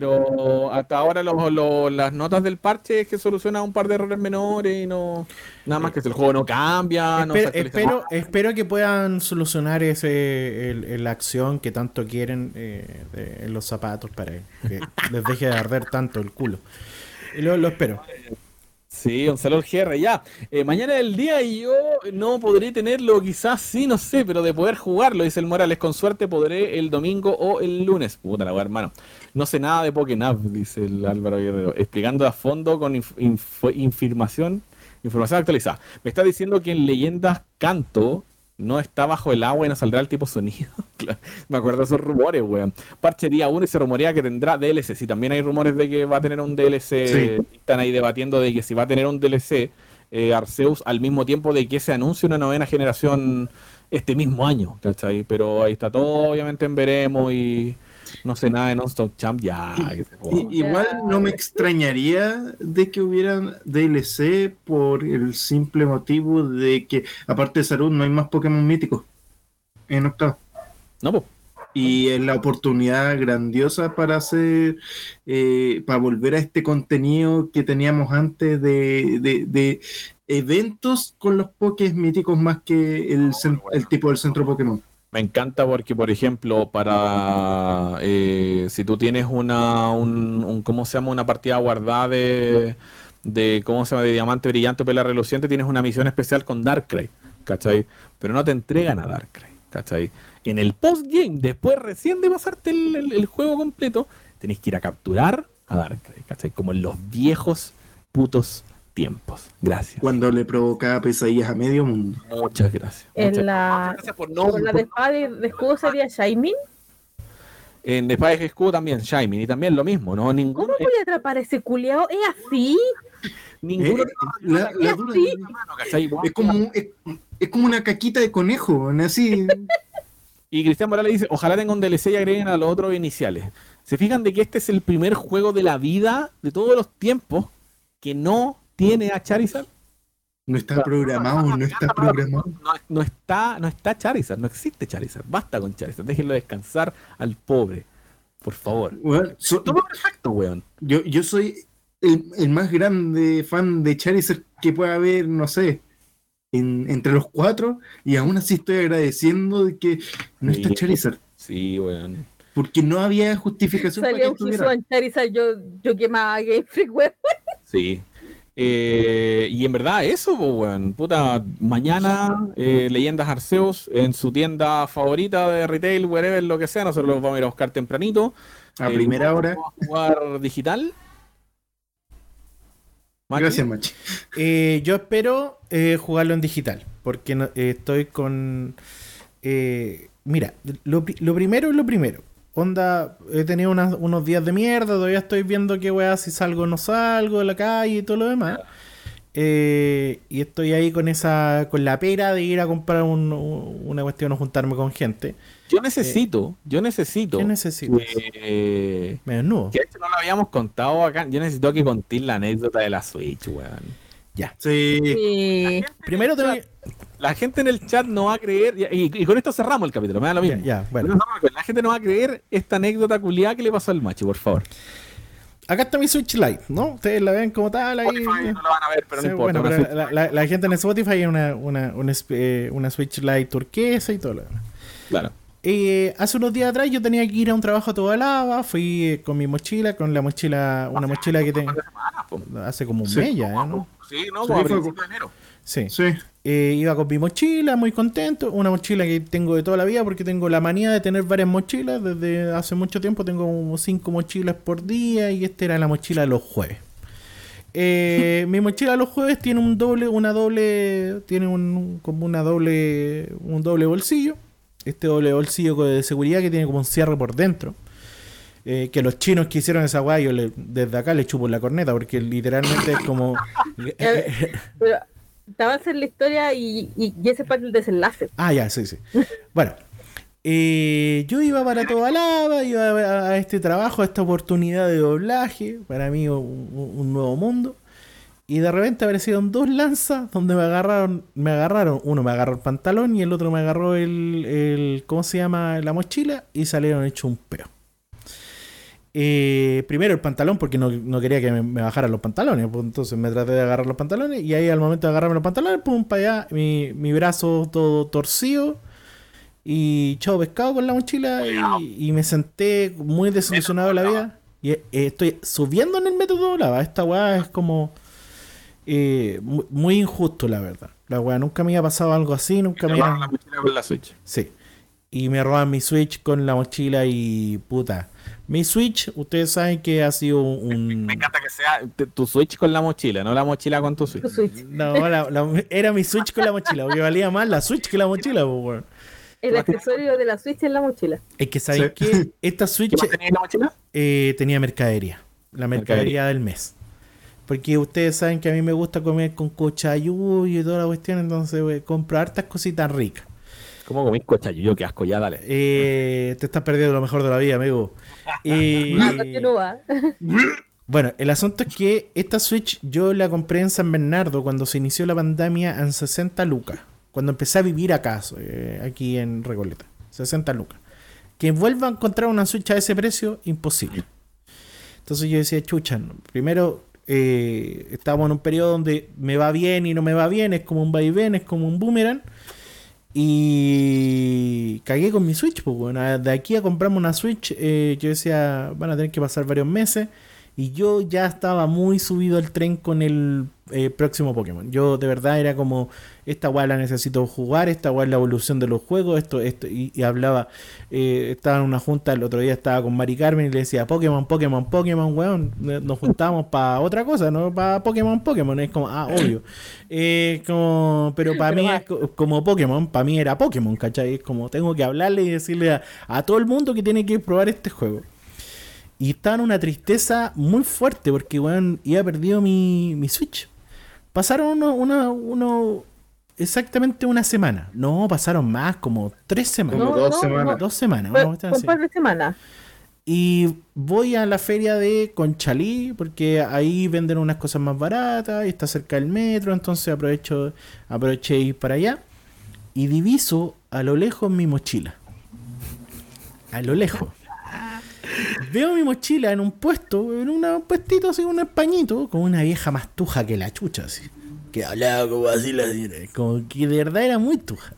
Speaker 3: Pero hasta ahora lo- lo- las notas del parche es que soluciona un par de errores menores y no. Nada más que si el juego no cambia, no se
Speaker 5: Espero,
Speaker 3: actualiza
Speaker 5: espero, espero que puedan solucionar ese la acción que tanto quieren eh, de- en los zapatos para que les deje de arder tanto el culo. Y lo, lo espero.
Speaker 3: Sí, saludo GR, ya. Eh, mañana es el día y yo no podré tenerlo, quizás sí, no sé, pero de poder jugarlo, dice el Morales, con suerte podré el domingo o el lunes. Puta la weá, hermano. No sé nada de Pokénap, dice el Álvaro Guerrero, explicando a fondo con inf- info- información, información actualizada. Me está diciendo que en Leyendas Canto no está bajo el agua y no saldrá el tipo sonido. Me acuerdo de esos rumores, weón. Parche día 1 y se rumorea que tendrá DLC. Sí, también hay rumores de que va a tener un DLC.
Speaker 4: Sí.
Speaker 3: Están ahí debatiendo de que si va a tener un DLC eh, Arceus al mismo tiempo de que se anuncie una novena generación este mismo año, ¿cachai? Pero ahí está todo, obviamente, en veremos y no sé nada de Non-Stop Champ, ya.
Speaker 4: Igual no me extrañaría de que hubieran DLC por el simple motivo de que, aparte de Salud, no hay más Pokémon míticos en octavo.
Speaker 3: No, pues.
Speaker 4: Y es la oportunidad grandiosa para hacer, eh, para volver a este contenido que teníamos antes de, de- de eventos con los Pokés míticos más que el, el tipo del centro Pokémon.
Speaker 3: Me encanta porque, por ejemplo, para eh, si tú tienes una, un, ¿cómo se llama? Una partida guardada de, de, ¿cómo se llama? De diamante brillante, pela reluciente, tienes una misión especial con Darkrai, ¿cachai? Pero no te entregan a Darkrai, ¿cachai? En el postgame, después recién de pasarte el, el- el juego completo, tenés que ir a capturar a Darkrai, ¿cachai? Como en los viejos putos tiempos. Gracias.
Speaker 4: Cuando le provocaba pesadillas a medio mundo.
Speaker 3: Muchas gracias.
Speaker 2: En
Speaker 3: Muchas
Speaker 2: la,
Speaker 3: gracias por no,
Speaker 2: por la de espada y de escudo sería Shining.
Speaker 3: En The Spy Escudo también, Shining, y también lo mismo, ¿no?
Speaker 2: ¿Cómo voy a atrapar a ese culiao? ¿Es así?
Speaker 3: ninguno
Speaker 4: Eh, la- la dura-
Speaker 2: Sí.
Speaker 3: ¿cachai?
Speaker 4: es, como, es, es como una caquita de conejo, así.
Speaker 3: Y Cristian Morales dice, ojalá tenga un DLC y agreguen a los otros iniciales. ¿Se fijan de que este es el primer juego de la vida de todos los tiempos que no tiene a Charizard?
Speaker 4: No está programado, no está programado.
Speaker 3: No, no está, no está Charizard, no existe Charizard. Basta con Charizard, déjenlo descansar al pobre. Por favor.
Speaker 4: Bueno, so-
Speaker 3: Todo perfecto, weón.
Speaker 4: yo, yo soy el, el más grande fan de Charizard que pueda haber, no sé, en- entre los cuatro, y aún así estoy agradeciendo de que no está
Speaker 3: Sí.
Speaker 4: Charizard,
Speaker 3: Sí, weón.
Speaker 4: porque no había justificación para que
Speaker 2: Salió un
Speaker 4: estuviera.
Speaker 2: Charizard, yo, yo quemaba a Game Freak, weón.
Speaker 3: Sí. Eh, y en verdad eso, po, weón. Puta, mañana eh, Leyendas Arceus en su tienda favorita de retail, wherever, lo que sea. Nosotros los vamos a ir a buscar tempranito.
Speaker 4: A
Speaker 3: Eh,
Speaker 4: primera hora.
Speaker 3: vamos a jugar digital.
Speaker 4: Gracias, Machi.
Speaker 5: Eh, yo espero eh, jugarlo en digital, porque no- eh, estoy con... eh, mira, lo, lo primero es lo primero. Onda, he tenido unas- unos días de mierda, todavía estoy viendo qué weá, si salgo o no salgo de la calle y todo lo demás. Eh, y estoy ahí con esa con la pera de ir a comprar un- un- una cuestión o juntarme con gente.
Speaker 3: Yo necesito, yo necesito.
Speaker 5: ¿Qué necesitas?
Speaker 3: eh,
Speaker 5: Me desnudo.
Speaker 3: que esto no lo habíamos contado acá. Yo necesito que contéis la anécdota de la Switch, weón.
Speaker 5: Ya.
Speaker 4: Sí.
Speaker 2: Sí.
Speaker 5: Primero que...
Speaker 3: La gente en el chat no va a creer, y, con esto cerramos el capítulo, me da lo mismo.
Speaker 5: bueno.
Speaker 3: La gente no va a creer esta anécdota culiada que le pasó al macho, por favor.
Speaker 5: Acá está mi Switch Lite, ¿no? Ustedes la ven como tal ahí.
Speaker 3: Spotify no lo van a ver, pero
Speaker 5: Sí,
Speaker 3: no importa.
Speaker 5: bueno, pero la, la- la gente en Spotify hay una, una, eh, una Switch Lite turquesa y todo lo demás.
Speaker 3: Claro.
Speaker 5: Eh, hace unos días atrás yo tenía que ir a un trabajo a toda lava, fui eh, con mi mochila, con la mochila, una mochila que tengo hace como un
Speaker 4: Sí.
Speaker 5: mes ya, ¿eh? ¿no?
Speaker 3: Sí, no,
Speaker 4: Sí,
Speaker 3: como a
Speaker 4: fue-
Speaker 3: principios de enero.
Speaker 5: Sí.
Speaker 4: Sí.
Speaker 5: Eh, iba con mi mochila, muy contento, una mochila que tengo de toda la vida porque tengo la manía de tener varias mochilas, desde hace mucho tiempo tengo como cinco mochilas por día y esta era la mochila de los jueves. Eh, mi mochila de los jueves tiene un doble, una doble, tiene un, como una doble, un doble bolsillo. Este doble bolsillo de seguridad que tiene como un cierre por dentro. Eh, que los chinos que hicieron esa guay, yo le- desde acá le chupo la corneta porque literalmente es como...
Speaker 2: Pero te avanza en la historia y, y, y ese parte del desenlace.
Speaker 5: Ah, ya, sí, sí. Bueno, eh, yo iba para toda lava, iba a, este trabajo, a esta oportunidad de doblaje, para mí un- un nuevo mundo. Y de repente aparecieron dos lanzas donde me agarraron, me agarraron, uno me agarró el pantalón y el otro me agarró el, el ¿cómo se llama? La mochila y salieron hecho un peo. Eh, primero el pantalón porque no, no quería que me, me bajaran los pantalones, pues entonces me traté de agarrar los pantalones y ahí al momento de agarrarme los pantalones, pum, para allá, mi, mi brazo todo torcido y chao pescado con la mochila y, y me senté muy desilusionado de la vida y eh, estoy subiendo en el método lava, esta weá es como... eh, mu- muy injusto, la verdad. La weá, nunca me había pasado algo así, nunca me había...
Speaker 3: la mochila con la Switch.
Speaker 5: Sí. Y me roban mi Switch con la mochila y puta. Mi Switch, ustedes saben que ha sido un...
Speaker 3: Me encanta que sea tu Switch con la mochila, no la mochila con tu Switch.
Speaker 2: Tu Switch.
Speaker 5: No, la- la- era mi Switch con la mochila, porque valía más la Switch que la mochila.
Speaker 2: El accesorio de la Switch en la mochila.
Speaker 5: Es que, ¿saben
Speaker 4: Sí.
Speaker 5: qué? Esta
Speaker 3: ¿Qué
Speaker 5: Switch
Speaker 3: más tenía en la mochila?
Speaker 5: eh, tenía mercadería. La mercadería,
Speaker 3: Mercadería.
Speaker 5: del mes. Porque ustedes saben que a mí me gusta comer con cochayú y toda la cuestión, entonces wey, compro hartas cositas ricas.
Speaker 3: ¿Cómo comís cochayuyo? Qué asco, ya dale.
Speaker 5: Eh, te estás perdiendo lo mejor de la vida, amigo. Y-. Bueno, el asunto es que esta Switch yo la compré en San Bernardo cuando se inició la pandemia en 60 lucas. Cuando empecé a vivir acá, eh, aquí en Recoleta. 60 lucas. Que vuelva a encontrar una Switch a ese precio, imposible. Entonces yo decía, chucha, primero eh, estamos en un periodo donde me va bien y no me va bien, es como un vaivén, es como un boomerang. Y cagué con mi Switch, pues bueno, de aquí a comprarme una Switch, eh, yo decía, van a tener que pasar varios meses. Y yo ya estaba muy subido al tren con el eh, próximo Pokémon. Yo de verdad era como, esta weá la necesito jugar, esta es la evolución de los juegos, esto, esto, y, y hablaba, eh, estaba en una junta, el otro día estaba con Mari Carmen y le decía, Pokémon, Pokémon, Pokémon, weón, nos juntábamos para otra cosa, no para Pokémon, Pokémon, es como, ah, obvio. Eh, como, pero para mí, es como Pokémon, para mí era Pokémon, ¿cachai? Es como, tengo que hablarle y decirle a, a todo el mundo que tiene que probar este juego. Y estaba en una tristeza muy fuerte porque, weón, había perdido mi, mi Switch. Pasaron uno, una, uno, exactamente una semana. No, pasaron más, como tres semanas.
Speaker 4: Como dos semanas.
Speaker 5: Dos semanas.
Speaker 2: Un par de semanas.
Speaker 5: Y voy a la feria de Conchalí porque ahí venden unas cosas más baratas y está cerca del metro, entonces aprovecho aproveché ir para allá y diviso a lo lejos mi mochila. A lo lejos. Veo mi mochila en un puesto, en un puestito así, un españito, con una vieja más tuja que la chucha, así. Que hablaba como así, la señora, como que de verdad era muy tuja.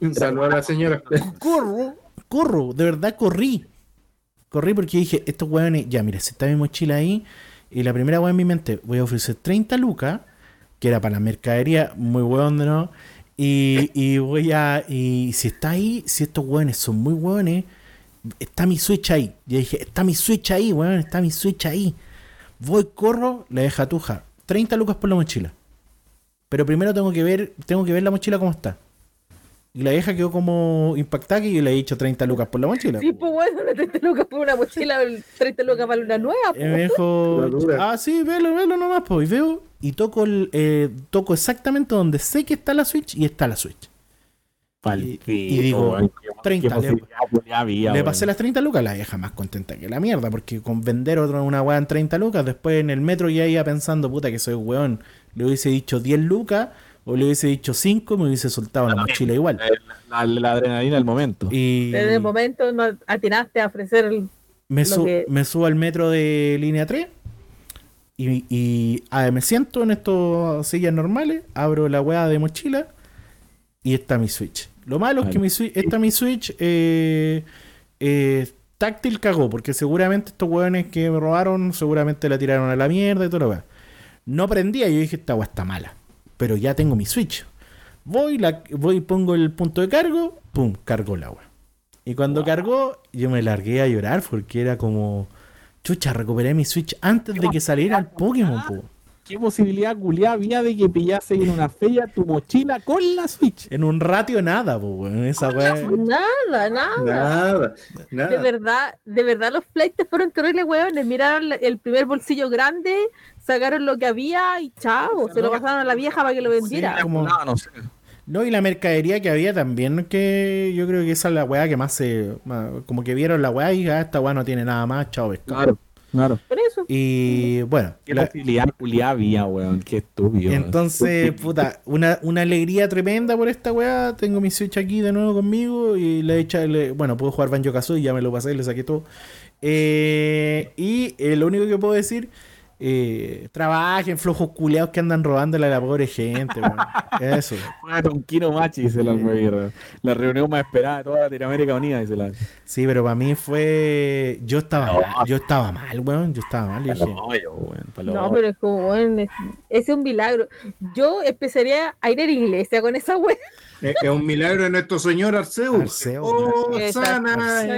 Speaker 4: Un saludo a la señora.
Speaker 5: corro, corro, de verdad corrí. Corrí porque dije, estos hueones, ya mira, si está mi mochila ahí, y la primera hueá en mi mente, voy a ofrecer 30 lucas, que era para la mercadería, muy hueón no, y, y voy a, y si está ahí, si estos hueones son muy hueones, está mi Switch ahí. Yo dije, está mi Switch ahí, weón, está mi Switch ahí. Voy, corro, le deja tuja. 30 lucas por la mochila. Pero primero tengo que ver, tengo que ver la mochila cómo está. Y la vieja quedó como impactada que yo le he dicho 30 lucas por la mochila.
Speaker 2: Sí, pues bueno, una 30 lucas por una mochila, 30 lucas para una nueva.
Speaker 5: Y me dijo, ah, sí, velo, velo nomás, pues. Y veo, y toco, el, eh, toco exactamente donde sé que está la Switch y está la Switch. Y- y digo, 30, le-
Speaker 3: había,
Speaker 5: Le pasé las 30 lucas, la vieja más contenta que la mierda, porque con vender otra una weá en 30 lucas, después en el metro ya iba pensando, puta que soy weón, le hubiese dicho 10 lucas o le hubiese dicho 5 me hubiese soltado la mochila igual.
Speaker 3: Eh, La, la adrenalina del momento.
Speaker 5: Y
Speaker 2: Desde el momento no atinaste a ofrecer el...
Speaker 5: me,
Speaker 2: lo
Speaker 5: su-
Speaker 2: que-
Speaker 5: me subo al metro de línea 3 y, y ah, me siento en estas sillas normales, abro la weá de mochila y está mi Switch. Lo malo es que mi Switch, esta mi Switch eh, eh, táctil cagó, porque seguramente estos weones que me robaron, seguramente la tiraron a la mierda y todo lo weá. No prendía, yo dije, esta weá está mala. Pero ya tengo mi Switch. Voy, la, voy, pongo el punto de cargo, pum, cargó el agua. Y cuando cargó, yo me largué a llorar porque era como, chucha, recuperé mi Switch antes de que saliera el Pokémon, po.
Speaker 3: ¿Qué posibilidad culiada había de que pillase en una feria tu mochila con la Switch?
Speaker 5: En un ratio nada, weón. Esa weá.
Speaker 2: Nada, nada.
Speaker 4: Nada,
Speaker 2: De verdad, de verdad los flights fueron terribles, weones. Miraron el primer bolsillo grande, sacaron lo que había y chao. Se lo pasaron a la vieja para que lo vendiera.
Speaker 5: Sí, como-
Speaker 3: No, no sé.
Speaker 5: No, y la mercadería que había también, que yo creo que esa es la weá que más se. como que vieron la weá y ah, esta weá no tiene nada más, chao, pescado.
Speaker 3: Claro, claro.
Speaker 2: Por eso.
Speaker 5: Y bueno,
Speaker 3: ¿Qué
Speaker 5: la-
Speaker 3: culiada había, weón? Qué estúpido.
Speaker 5: Entonces, puta, una, una alegría tremenda por esta weá. Tengo mi Switch aquí de nuevo conmigo y le he hecho, le- bueno, puedo jugar Banjo Kazooie, ya me lo pasé, le saqué todo. Eh, y eh, lo único que puedo decir eh, trabajen, flojos culeados que andan robándole a la pobre gente, weón. Eso.
Speaker 3: Juega Tonquino Machi, dice la Almaguirre. La reunión más esperada de toda Latinoamérica Unida, dice la.
Speaker 5: Sí, pero para mí fue. Yo estaba mal, yo estaba mal, weón. Yo estaba mal. y dije,
Speaker 3: weón.
Speaker 2: No, pero es como, bueno, es, ese es un milagro. Yo empezaría a ir a la iglesia con esa wea.
Speaker 4: Es, es un milagro de nuestro Señor Arceus.
Speaker 5: Arceus,
Speaker 4: Oh, sana, sana,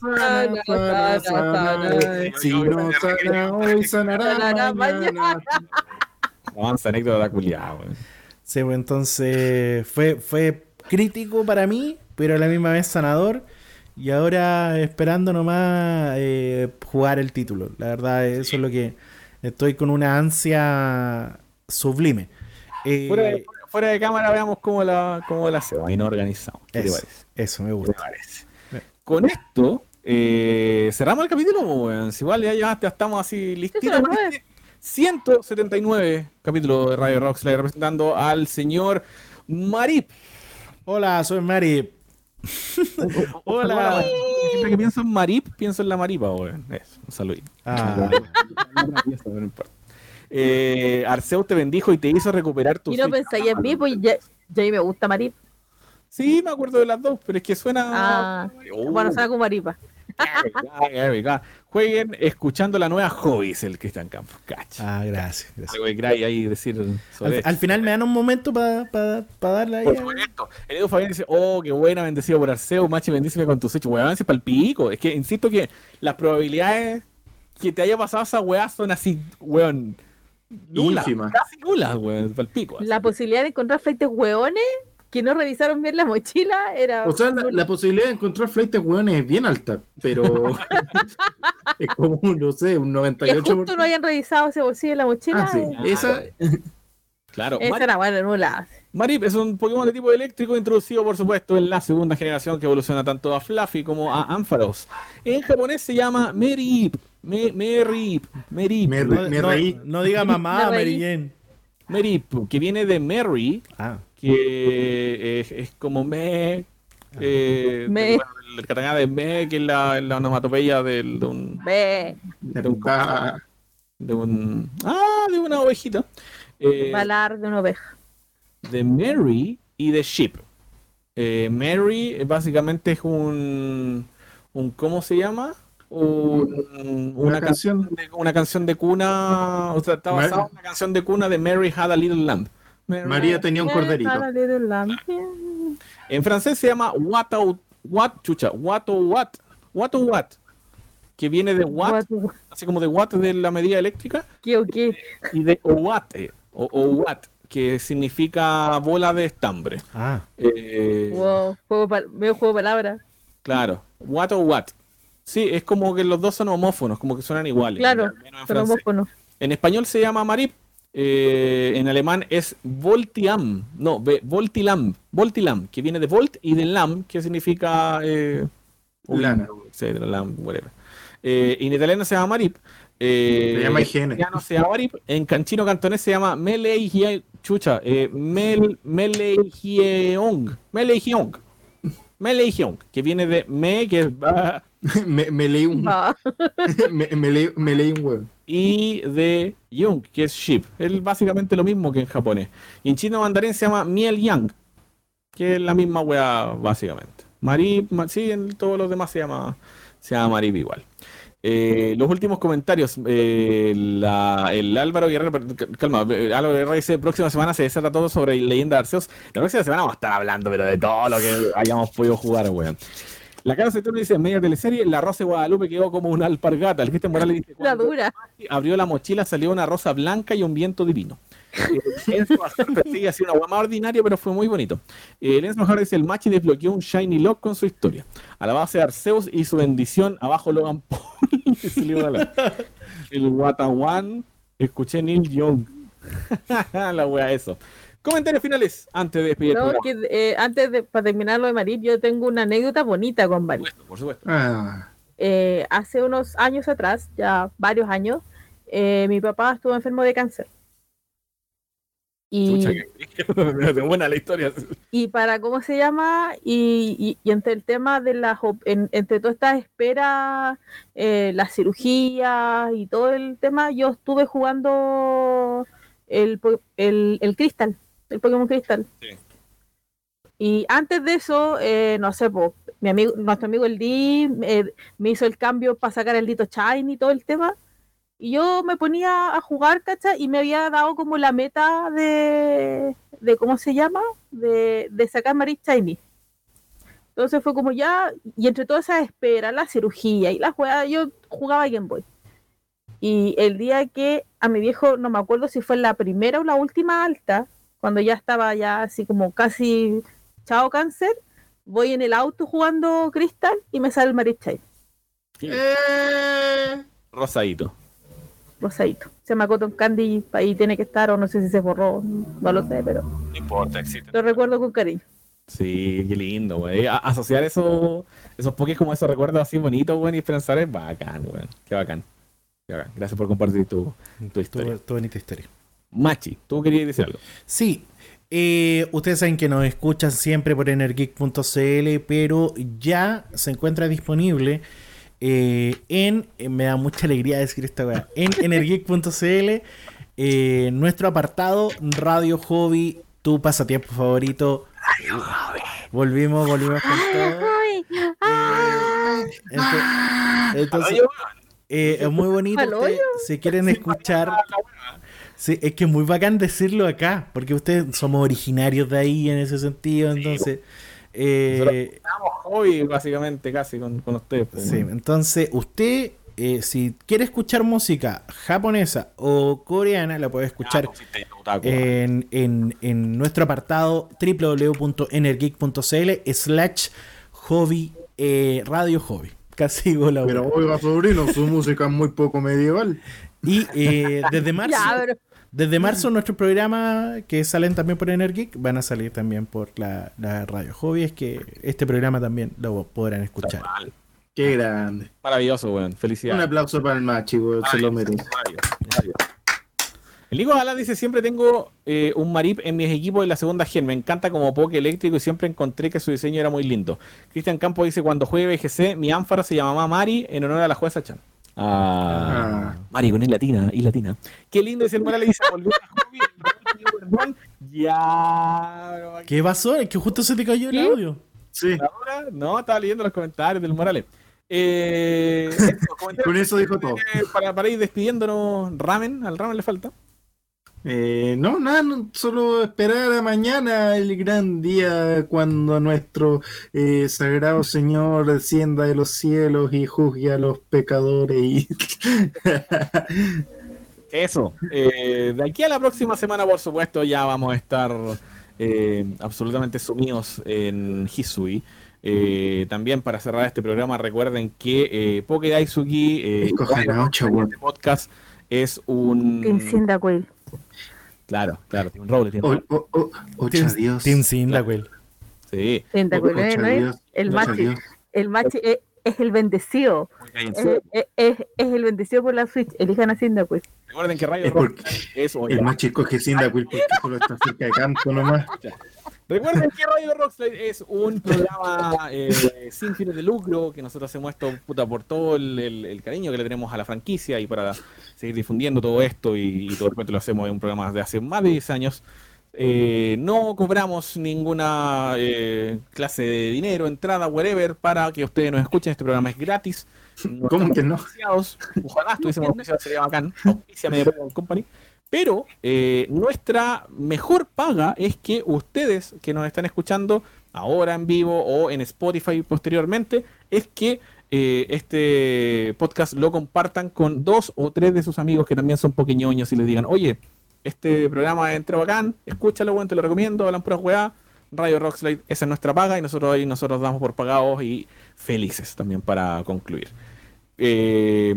Speaker 4: sana,
Speaker 2: sana,
Speaker 4: sana.
Speaker 2: sana.
Speaker 4: Si no sana hoy, sanará mañana.
Speaker 3: Avanza anécdota culiada.
Speaker 5: Sí, pues entonces fue, fue crítico para mí, pero a la misma vez sanador. Y ahora esperando nomás eh, jugar el título. La verdad, eso es lo que estoy con una ansia sublime. Eh,
Speaker 3: Fuera de, cámara veamos cómo la, cómo la hacemos. Ahí no organizamos. ¿Qué te
Speaker 5: eso,
Speaker 3: parece?
Speaker 5: eso me
Speaker 3: ¿Qué te
Speaker 5: gusta.
Speaker 3: Con esto, eh, cerramos el capítulo, weón. Si igual ya, ya estamos así listitos.
Speaker 2: Eso
Speaker 3: con
Speaker 2: no
Speaker 3: este 179 capítulo de Radio Roxley representando al señor Marip.
Speaker 5: Hola, soy Mari. Hola.
Speaker 3: Siempre que pienso en Marip, pienso en la Maripa, weón. Eso, un saludito.
Speaker 5: Ah,
Speaker 3: No importa. Eh, Arceus te bendijo y te hizo recuperar tu
Speaker 2: Y no pensáis en mí, pues ya, ya ahí me gusta Marip.
Speaker 3: Sí, me acuerdo de las dos, pero es que suena.
Speaker 2: Ah,
Speaker 3: Oh,
Speaker 2: bueno, suena como Maripa.
Speaker 3: Jueguen escuchando la nueva Hobbies, el Cristian Campos. Cacha.
Speaker 5: ah, gracias. gracias.
Speaker 3: Ahí decir
Speaker 5: Al, final me dan un momento para darle ahí.
Speaker 3: Por
Speaker 5: a-
Speaker 3: supuesto. El Edu Fabián dice, oh, qué buena, bendecido por Arceo, Machi, bendíceme con tu Switch. Weón, avance para el pico. Es que insisto que las probabilidades que te haya pasado esa weá son así, weón, nulas.
Speaker 4: Ínfimas.
Speaker 3: Casi nulas, weón.
Speaker 2: La posibilidad de encontrar fleites hueones que no revisaron bien la mochila era.
Speaker 4: O sea, la, la posibilidad de encontrar flights hueones es bien alta, pero es como, no sé, un
Speaker 2: que
Speaker 4: 98%.
Speaker 2: justo no hayan revisado ese bolsillo de la mochila.
Speaker 4: Ah, sí.
Speaker 2: eh,
Speaker 4: Esa,
Speaker 3: Claro,
Speaker 2: Esa
Speaker 3: Mar-
Speaker 2: era buena, nula.
Speaker 3: Marip es un Pokémon de tipo eléctrico introducido, por supuesto, en la segunda generación que evoluciona tanto a Fluffy como a Ampharos. En japonés se llama Merip. Me, Merip. Merip.
Speaker 4: Me-
Speaker 5: No,
Speaker 4: me
Speaker 5: no-
Speaker 4: reí.
Speaker 5: no diga mamá,
Speaker 2: Me
Speaker 5: Jane.
Speaker 3: Merip, que viene de Mary,
Speaker 5: Ah,
Speaker 3: que es, es como me. eh,
Speaker 2: Me.
Speaker 3: de- bueno, el katakana de me, que es la, la onomatopeya del- de un.
Speaker 2: Ve,
Speaker 3: De un,
Speaker 4: Ah,
Speaker 3: de un- ah, de una ovejita. Eh,
Speaker 2: balar de una oveja.
Speaker 3: De Mary y de Sheep. Eh, Mary básicamente es un, un ¿cómo se llama? Un- una,
Speaker 4: Una
Speaker 3: canción
Speaker 4: canción.
Speaker 3: de, una canción de cuna, o sea, está basada en una canción de cuna de Mary Had a Little Lamb. Mary-
Speaker 4: María tenía un corderito.
Speaker 3: En francés se llama What o What, chucha, What o What, What o What, que viene de What,
Speaker 2: What-
Speaker 3: así como de Watt de la medida eléctrica,
Speaker 2: ¿Qué o qué?
Speaker 3: y de Oate, o, o What, que significa bola de estambre.
Speaker 5: ah.
Speaker 3: Eh,
Speaker 2: Wow, juego medio juego de palabras.
Speaker 3: Claro, what o what. Sí, es como que los dos son homófonos, como que suenan iguales.
Speaker 2: Claro,
Speaker 3: al menos en. En español se llama marip, eh, en alemán es voltiam, no, voltilam, voltilam, que viene de volt y de lam, que significa eh,
Speaker 4: Lana.
Speaker 3: lam, whatever. Eh, en italiano se llama marip. Eh,
Speaker 4: Se llama
Speaker 3: en
Speaker 4: higiene.
Speaker 3: italiano se llama marip, en canchino cantonés se llama meleigie, chucha, eh, mel. Meleigiong, que viene de me, que es ba,
Speaker 4: me, me leí un,
Speaker 2: Ah,
Speaker 4: me, me leí, me leí un huevo.
Speaker 3: y de Yung, que es sheep. Es básicamente lo mismo que en japonés. Y en chino mandarín se llama miel yang, que es la misma wea básicamente. Marip, ma- sí, en todos los demás se llama, se llama Marip igual. Eh, los últimos comentarios. eh, la- el Álvaro Guerrero, calma, eh, Álvaro Guerrero dice: próxima semana se desata todo sobre Leyenda de Arceus. La próxima semana vamos a estar hablando, pero de todo lo que hayamos podido jugar, weón. La cara Saturno dice: media teleserie, la Rosa de Guadalupe quedó como una alpargata. El Cristian Morales dice:
Speaker 2: la
Speaker 3: "Cuando
Speaker 2: dura.
Speaker 3: abrió la mochila, salió una rosa blanca y un viento divino. Eh, Enzo persigue así una guama ordinaria, pero fue muy bonito. Eh, el Enzo Azar dice: el Machi desbloqueó un Shiny Lock con su historia. A la base de Arceus y su bendición, abajo Logan Paul. El Watawan, escuché Neil Young. la wea, eso. Comentarios finales antes de despedir
Speaker 2: No, que, eh, antes de para terminar lo de Marip, yo tengo una anécdota bonita con
Speaker 3: Por
Speaker 2: Marip.
Speaker 3: supuesto, por supuesto.
Speaker 4: Ah,
Speaker 2: Eh, hace unos años atrás, ya varios años, eh, mi papá estuvo enfermo de cáncer. Y,
Speaker 3: buena la historia.
Speaker 2: y para, ¿cómo se llama? Y, y- y entre el tema de las, en- entre todas estas esperas, eh, las cirugías y todo el tema, yo estuve jugando el, el, el Crystal, el Pokémon Crystal.
Speaker 3: Sí.
Speaker 2: Y antes de eso, eh, no sé, po, mi amigo, nuestro amigo el Di eh, me hizo el cambio para sacar el Dito Shine y todo el tema. Y yo me ponía a jugar, ¿cachai? Y me había dado como la meta de, de ¿cómo se llama? De, de sacar Maris Shiny. Entonces fue como ya, y entre todas esas esperas, la cirugía y la jugada, yo jugaba Game Boy. Y el día que a mi viejo, no me acuerdo si fue la primera o la última alta, cuando ya estaba ya así como casi chao cáncer, voy en el auto jugando Crystal y me sale el Shiny.
Speaker 4: Eh,
Speaker 3: Rosadito.
Speaker 2: Rosadito. Se llama Cotton Candy, ahí tiene que estar, o no sé si se borró, no lo sé, pero
Speaker 3: No importa, existe.
Speaker 2: lo recuerdo con cariño.
Speaker 3: Sí, qué lindo, güey. Asociar eso, esos pokés como esos recuerdos así bonitos, güey, y pensar es bacán, güey. Qué bacán. Qué bacán. Gracias por compartir tu, tu
Speaker 5: Tu,
Speaker 3: historia.
Speaker 5: tu bonita historia.
Speaker 3: Machi, tú querías decir algo.
Speaker 5: Sí, eh, ustedes saben que nos escuchan siempre por energeek.cl, pero ya se encuentra disponible eh, en, eh, me da mucha alegría decir esta weá, en energeek.cl, eh, nuestro apartado Radio Hobby, tu pasatiempo favorito. Volvimos, volvimos con todo. Eh, ento- entonces, eh, es muy bonito.
Speaker 2: Al
Speaker 5: ustedes, si quieren escuchar, sí, es que es muy bacán decirlo acá, porque ustedes somos originarios de ahí en ese sentido. Entonces, eh,
Speaker 3: Estamos hobby, básicamente, casi con, con ustedes. pues,
Speaker 5: sí,
Speaker 3: ¿no?
Speaker 5: entonces usted, eh, si quiere escuchar música japonesa o coreana, la puede escuchar
Speaker 3: Ah,
Speaker 5: en, en- en nuestro apartado www.energeek.cl slash hobby eh, radio hobby. Casi digo la
Speaker 4: Pero oiga, sobrino, su música es muy poco medieval.
Speaker 5: Y eh, desde marzo,
Speaker 2: Ya, pero
Speaker 5: desde marzo nuestros programas que salen también por Energic van a salir también por la, la radio hobby. Es que este programa también lo podrán escuchar.
Speaker 3: Mal.
Speaker 4: Qué grande.
Speaker 3: Maravilloso.
Speaker 4: Un
Speaker 3: Felicidades.
Speaker 4: aplauso para el machi, weón, se lo merece.
Speaker 3: El Nico Gala dice, siempre tengo eh, un Marip en mis equipos de la segunda gen. Me encanta como poke eléctrico y siempre encontré que su diseño era muy lindo. Cristian Campo dice, cuando juegue BGC, mi ánfora se llamaba Mari en honor a la jueza Chan. Ah,
Speaker 4: Ah.
Speaker 3: Mari con I latina, y latina. Qué lindo dice el Morales, dice, volvió a hobby. Ya,
Speaker 5: ¿Qué pasó? Es que justo se te cayó el
Speaker 2: ¿Qué?
Speaker 5: audio.
Speaker 4: Sí,
Speaker 3: ahora, no, estaba leyendo los comentarios del Morales. Eh, eso, comentarios
Speaker 4: con eso dijo todo.
Speaker 3: Para, para ir despidiéndonos, Ramen, al Ramen le falta.
Speaker 4: Eh, no, nada, no, solo esperar a mañana el gran día cuando nuestro eh, sagrado Señor descienda de los cielos y juzgue a los pecadores y
Speaker 3: Eso. eh, de aquí a la próxima semana, por supuesto, ya vamos a estar eh, absolutamente sumidos en Hisui. Eh, también para cerrar este programa, recuerden que eh, Poke Daisuki, eh, este podcast es un.
Speaker 2: Team.
Speaker 3: Claro, claro, tiene un roble, tiene un
Speaker 4: o,
Speaker 3: roble.
Speaker 4: o, o- ocho
Speaker 5: Team. Team.
Speaker 3: Sí,
Speaker 2: ¿eh? El machi, el machi es, es el bendecido. Es,
Speaker 3: cállense.
Speaker 2: es- el bendecido por la Switch. Elijan a Cyndaquil.
Speaker 3: Recuerden que Radio
Speaker 4: Es
Speaker 3: Rock
Speaker 4: porque
Speaker 3: es
Speaker 4: el machi escoge Cyndaquil porque solo está cerca de canto nomás.
Speaker 3: Recuerden que Radio Rockslide es un programa eh, sin fines de lucro, que nosotros hacemos esto puta, por todo el, el- el cariño que le tenemos a la franquicia y para seguir difundiendo todo esto y, y todo el cuento lo hacemos en un programa de hace más de 10 años. Eh, no cobramos ninguna eh, clase de dinero, entrada, whatever, para que ustedes nos escuchen. Este programa es gratis. No
Speaker 4: ¿Cómo que no?
Speaker 3: Ojalá estuviésemos auspiciados, sería bacán. Pokémon Company. Pero eh, nuestra mejor paga es que ustedes que nos están escuchando ahora en vivo o en Spotify posteriormente, es que eh, este podcast lo compartan con dos o tres de sus amigos que también son poqueñoños y les digan, oye, este programa es entre bacán, escúchalo, bueno, te lo recomiendo, hablan puras weá. Radio Rockslide, esa es nuestra paga y nosotros ahí nosotros damos por pagados y felices también para concluir. Eh,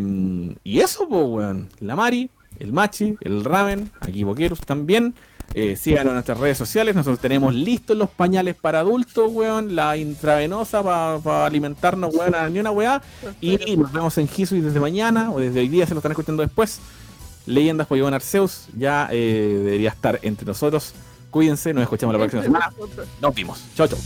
Speaker 3: y eso, pues, weón. La Mari, el Machi, el Ramen, aquí Boqueros también. Eh, síganos en nuestras redes sociales. Nosotros tenemos listos los pañales para adultos, weón. La intravenosa para alimentarnos, weón, a ni una weá. Y nos vemos en Hisui desde mañana o desde hoy día, se lo están escuchando después. Leyendas Pokémon Arceus ya eh, debería estar entre nosotros. Cuídense, nos escuchamos la próxima semana. Nos vimos. Chao, chao.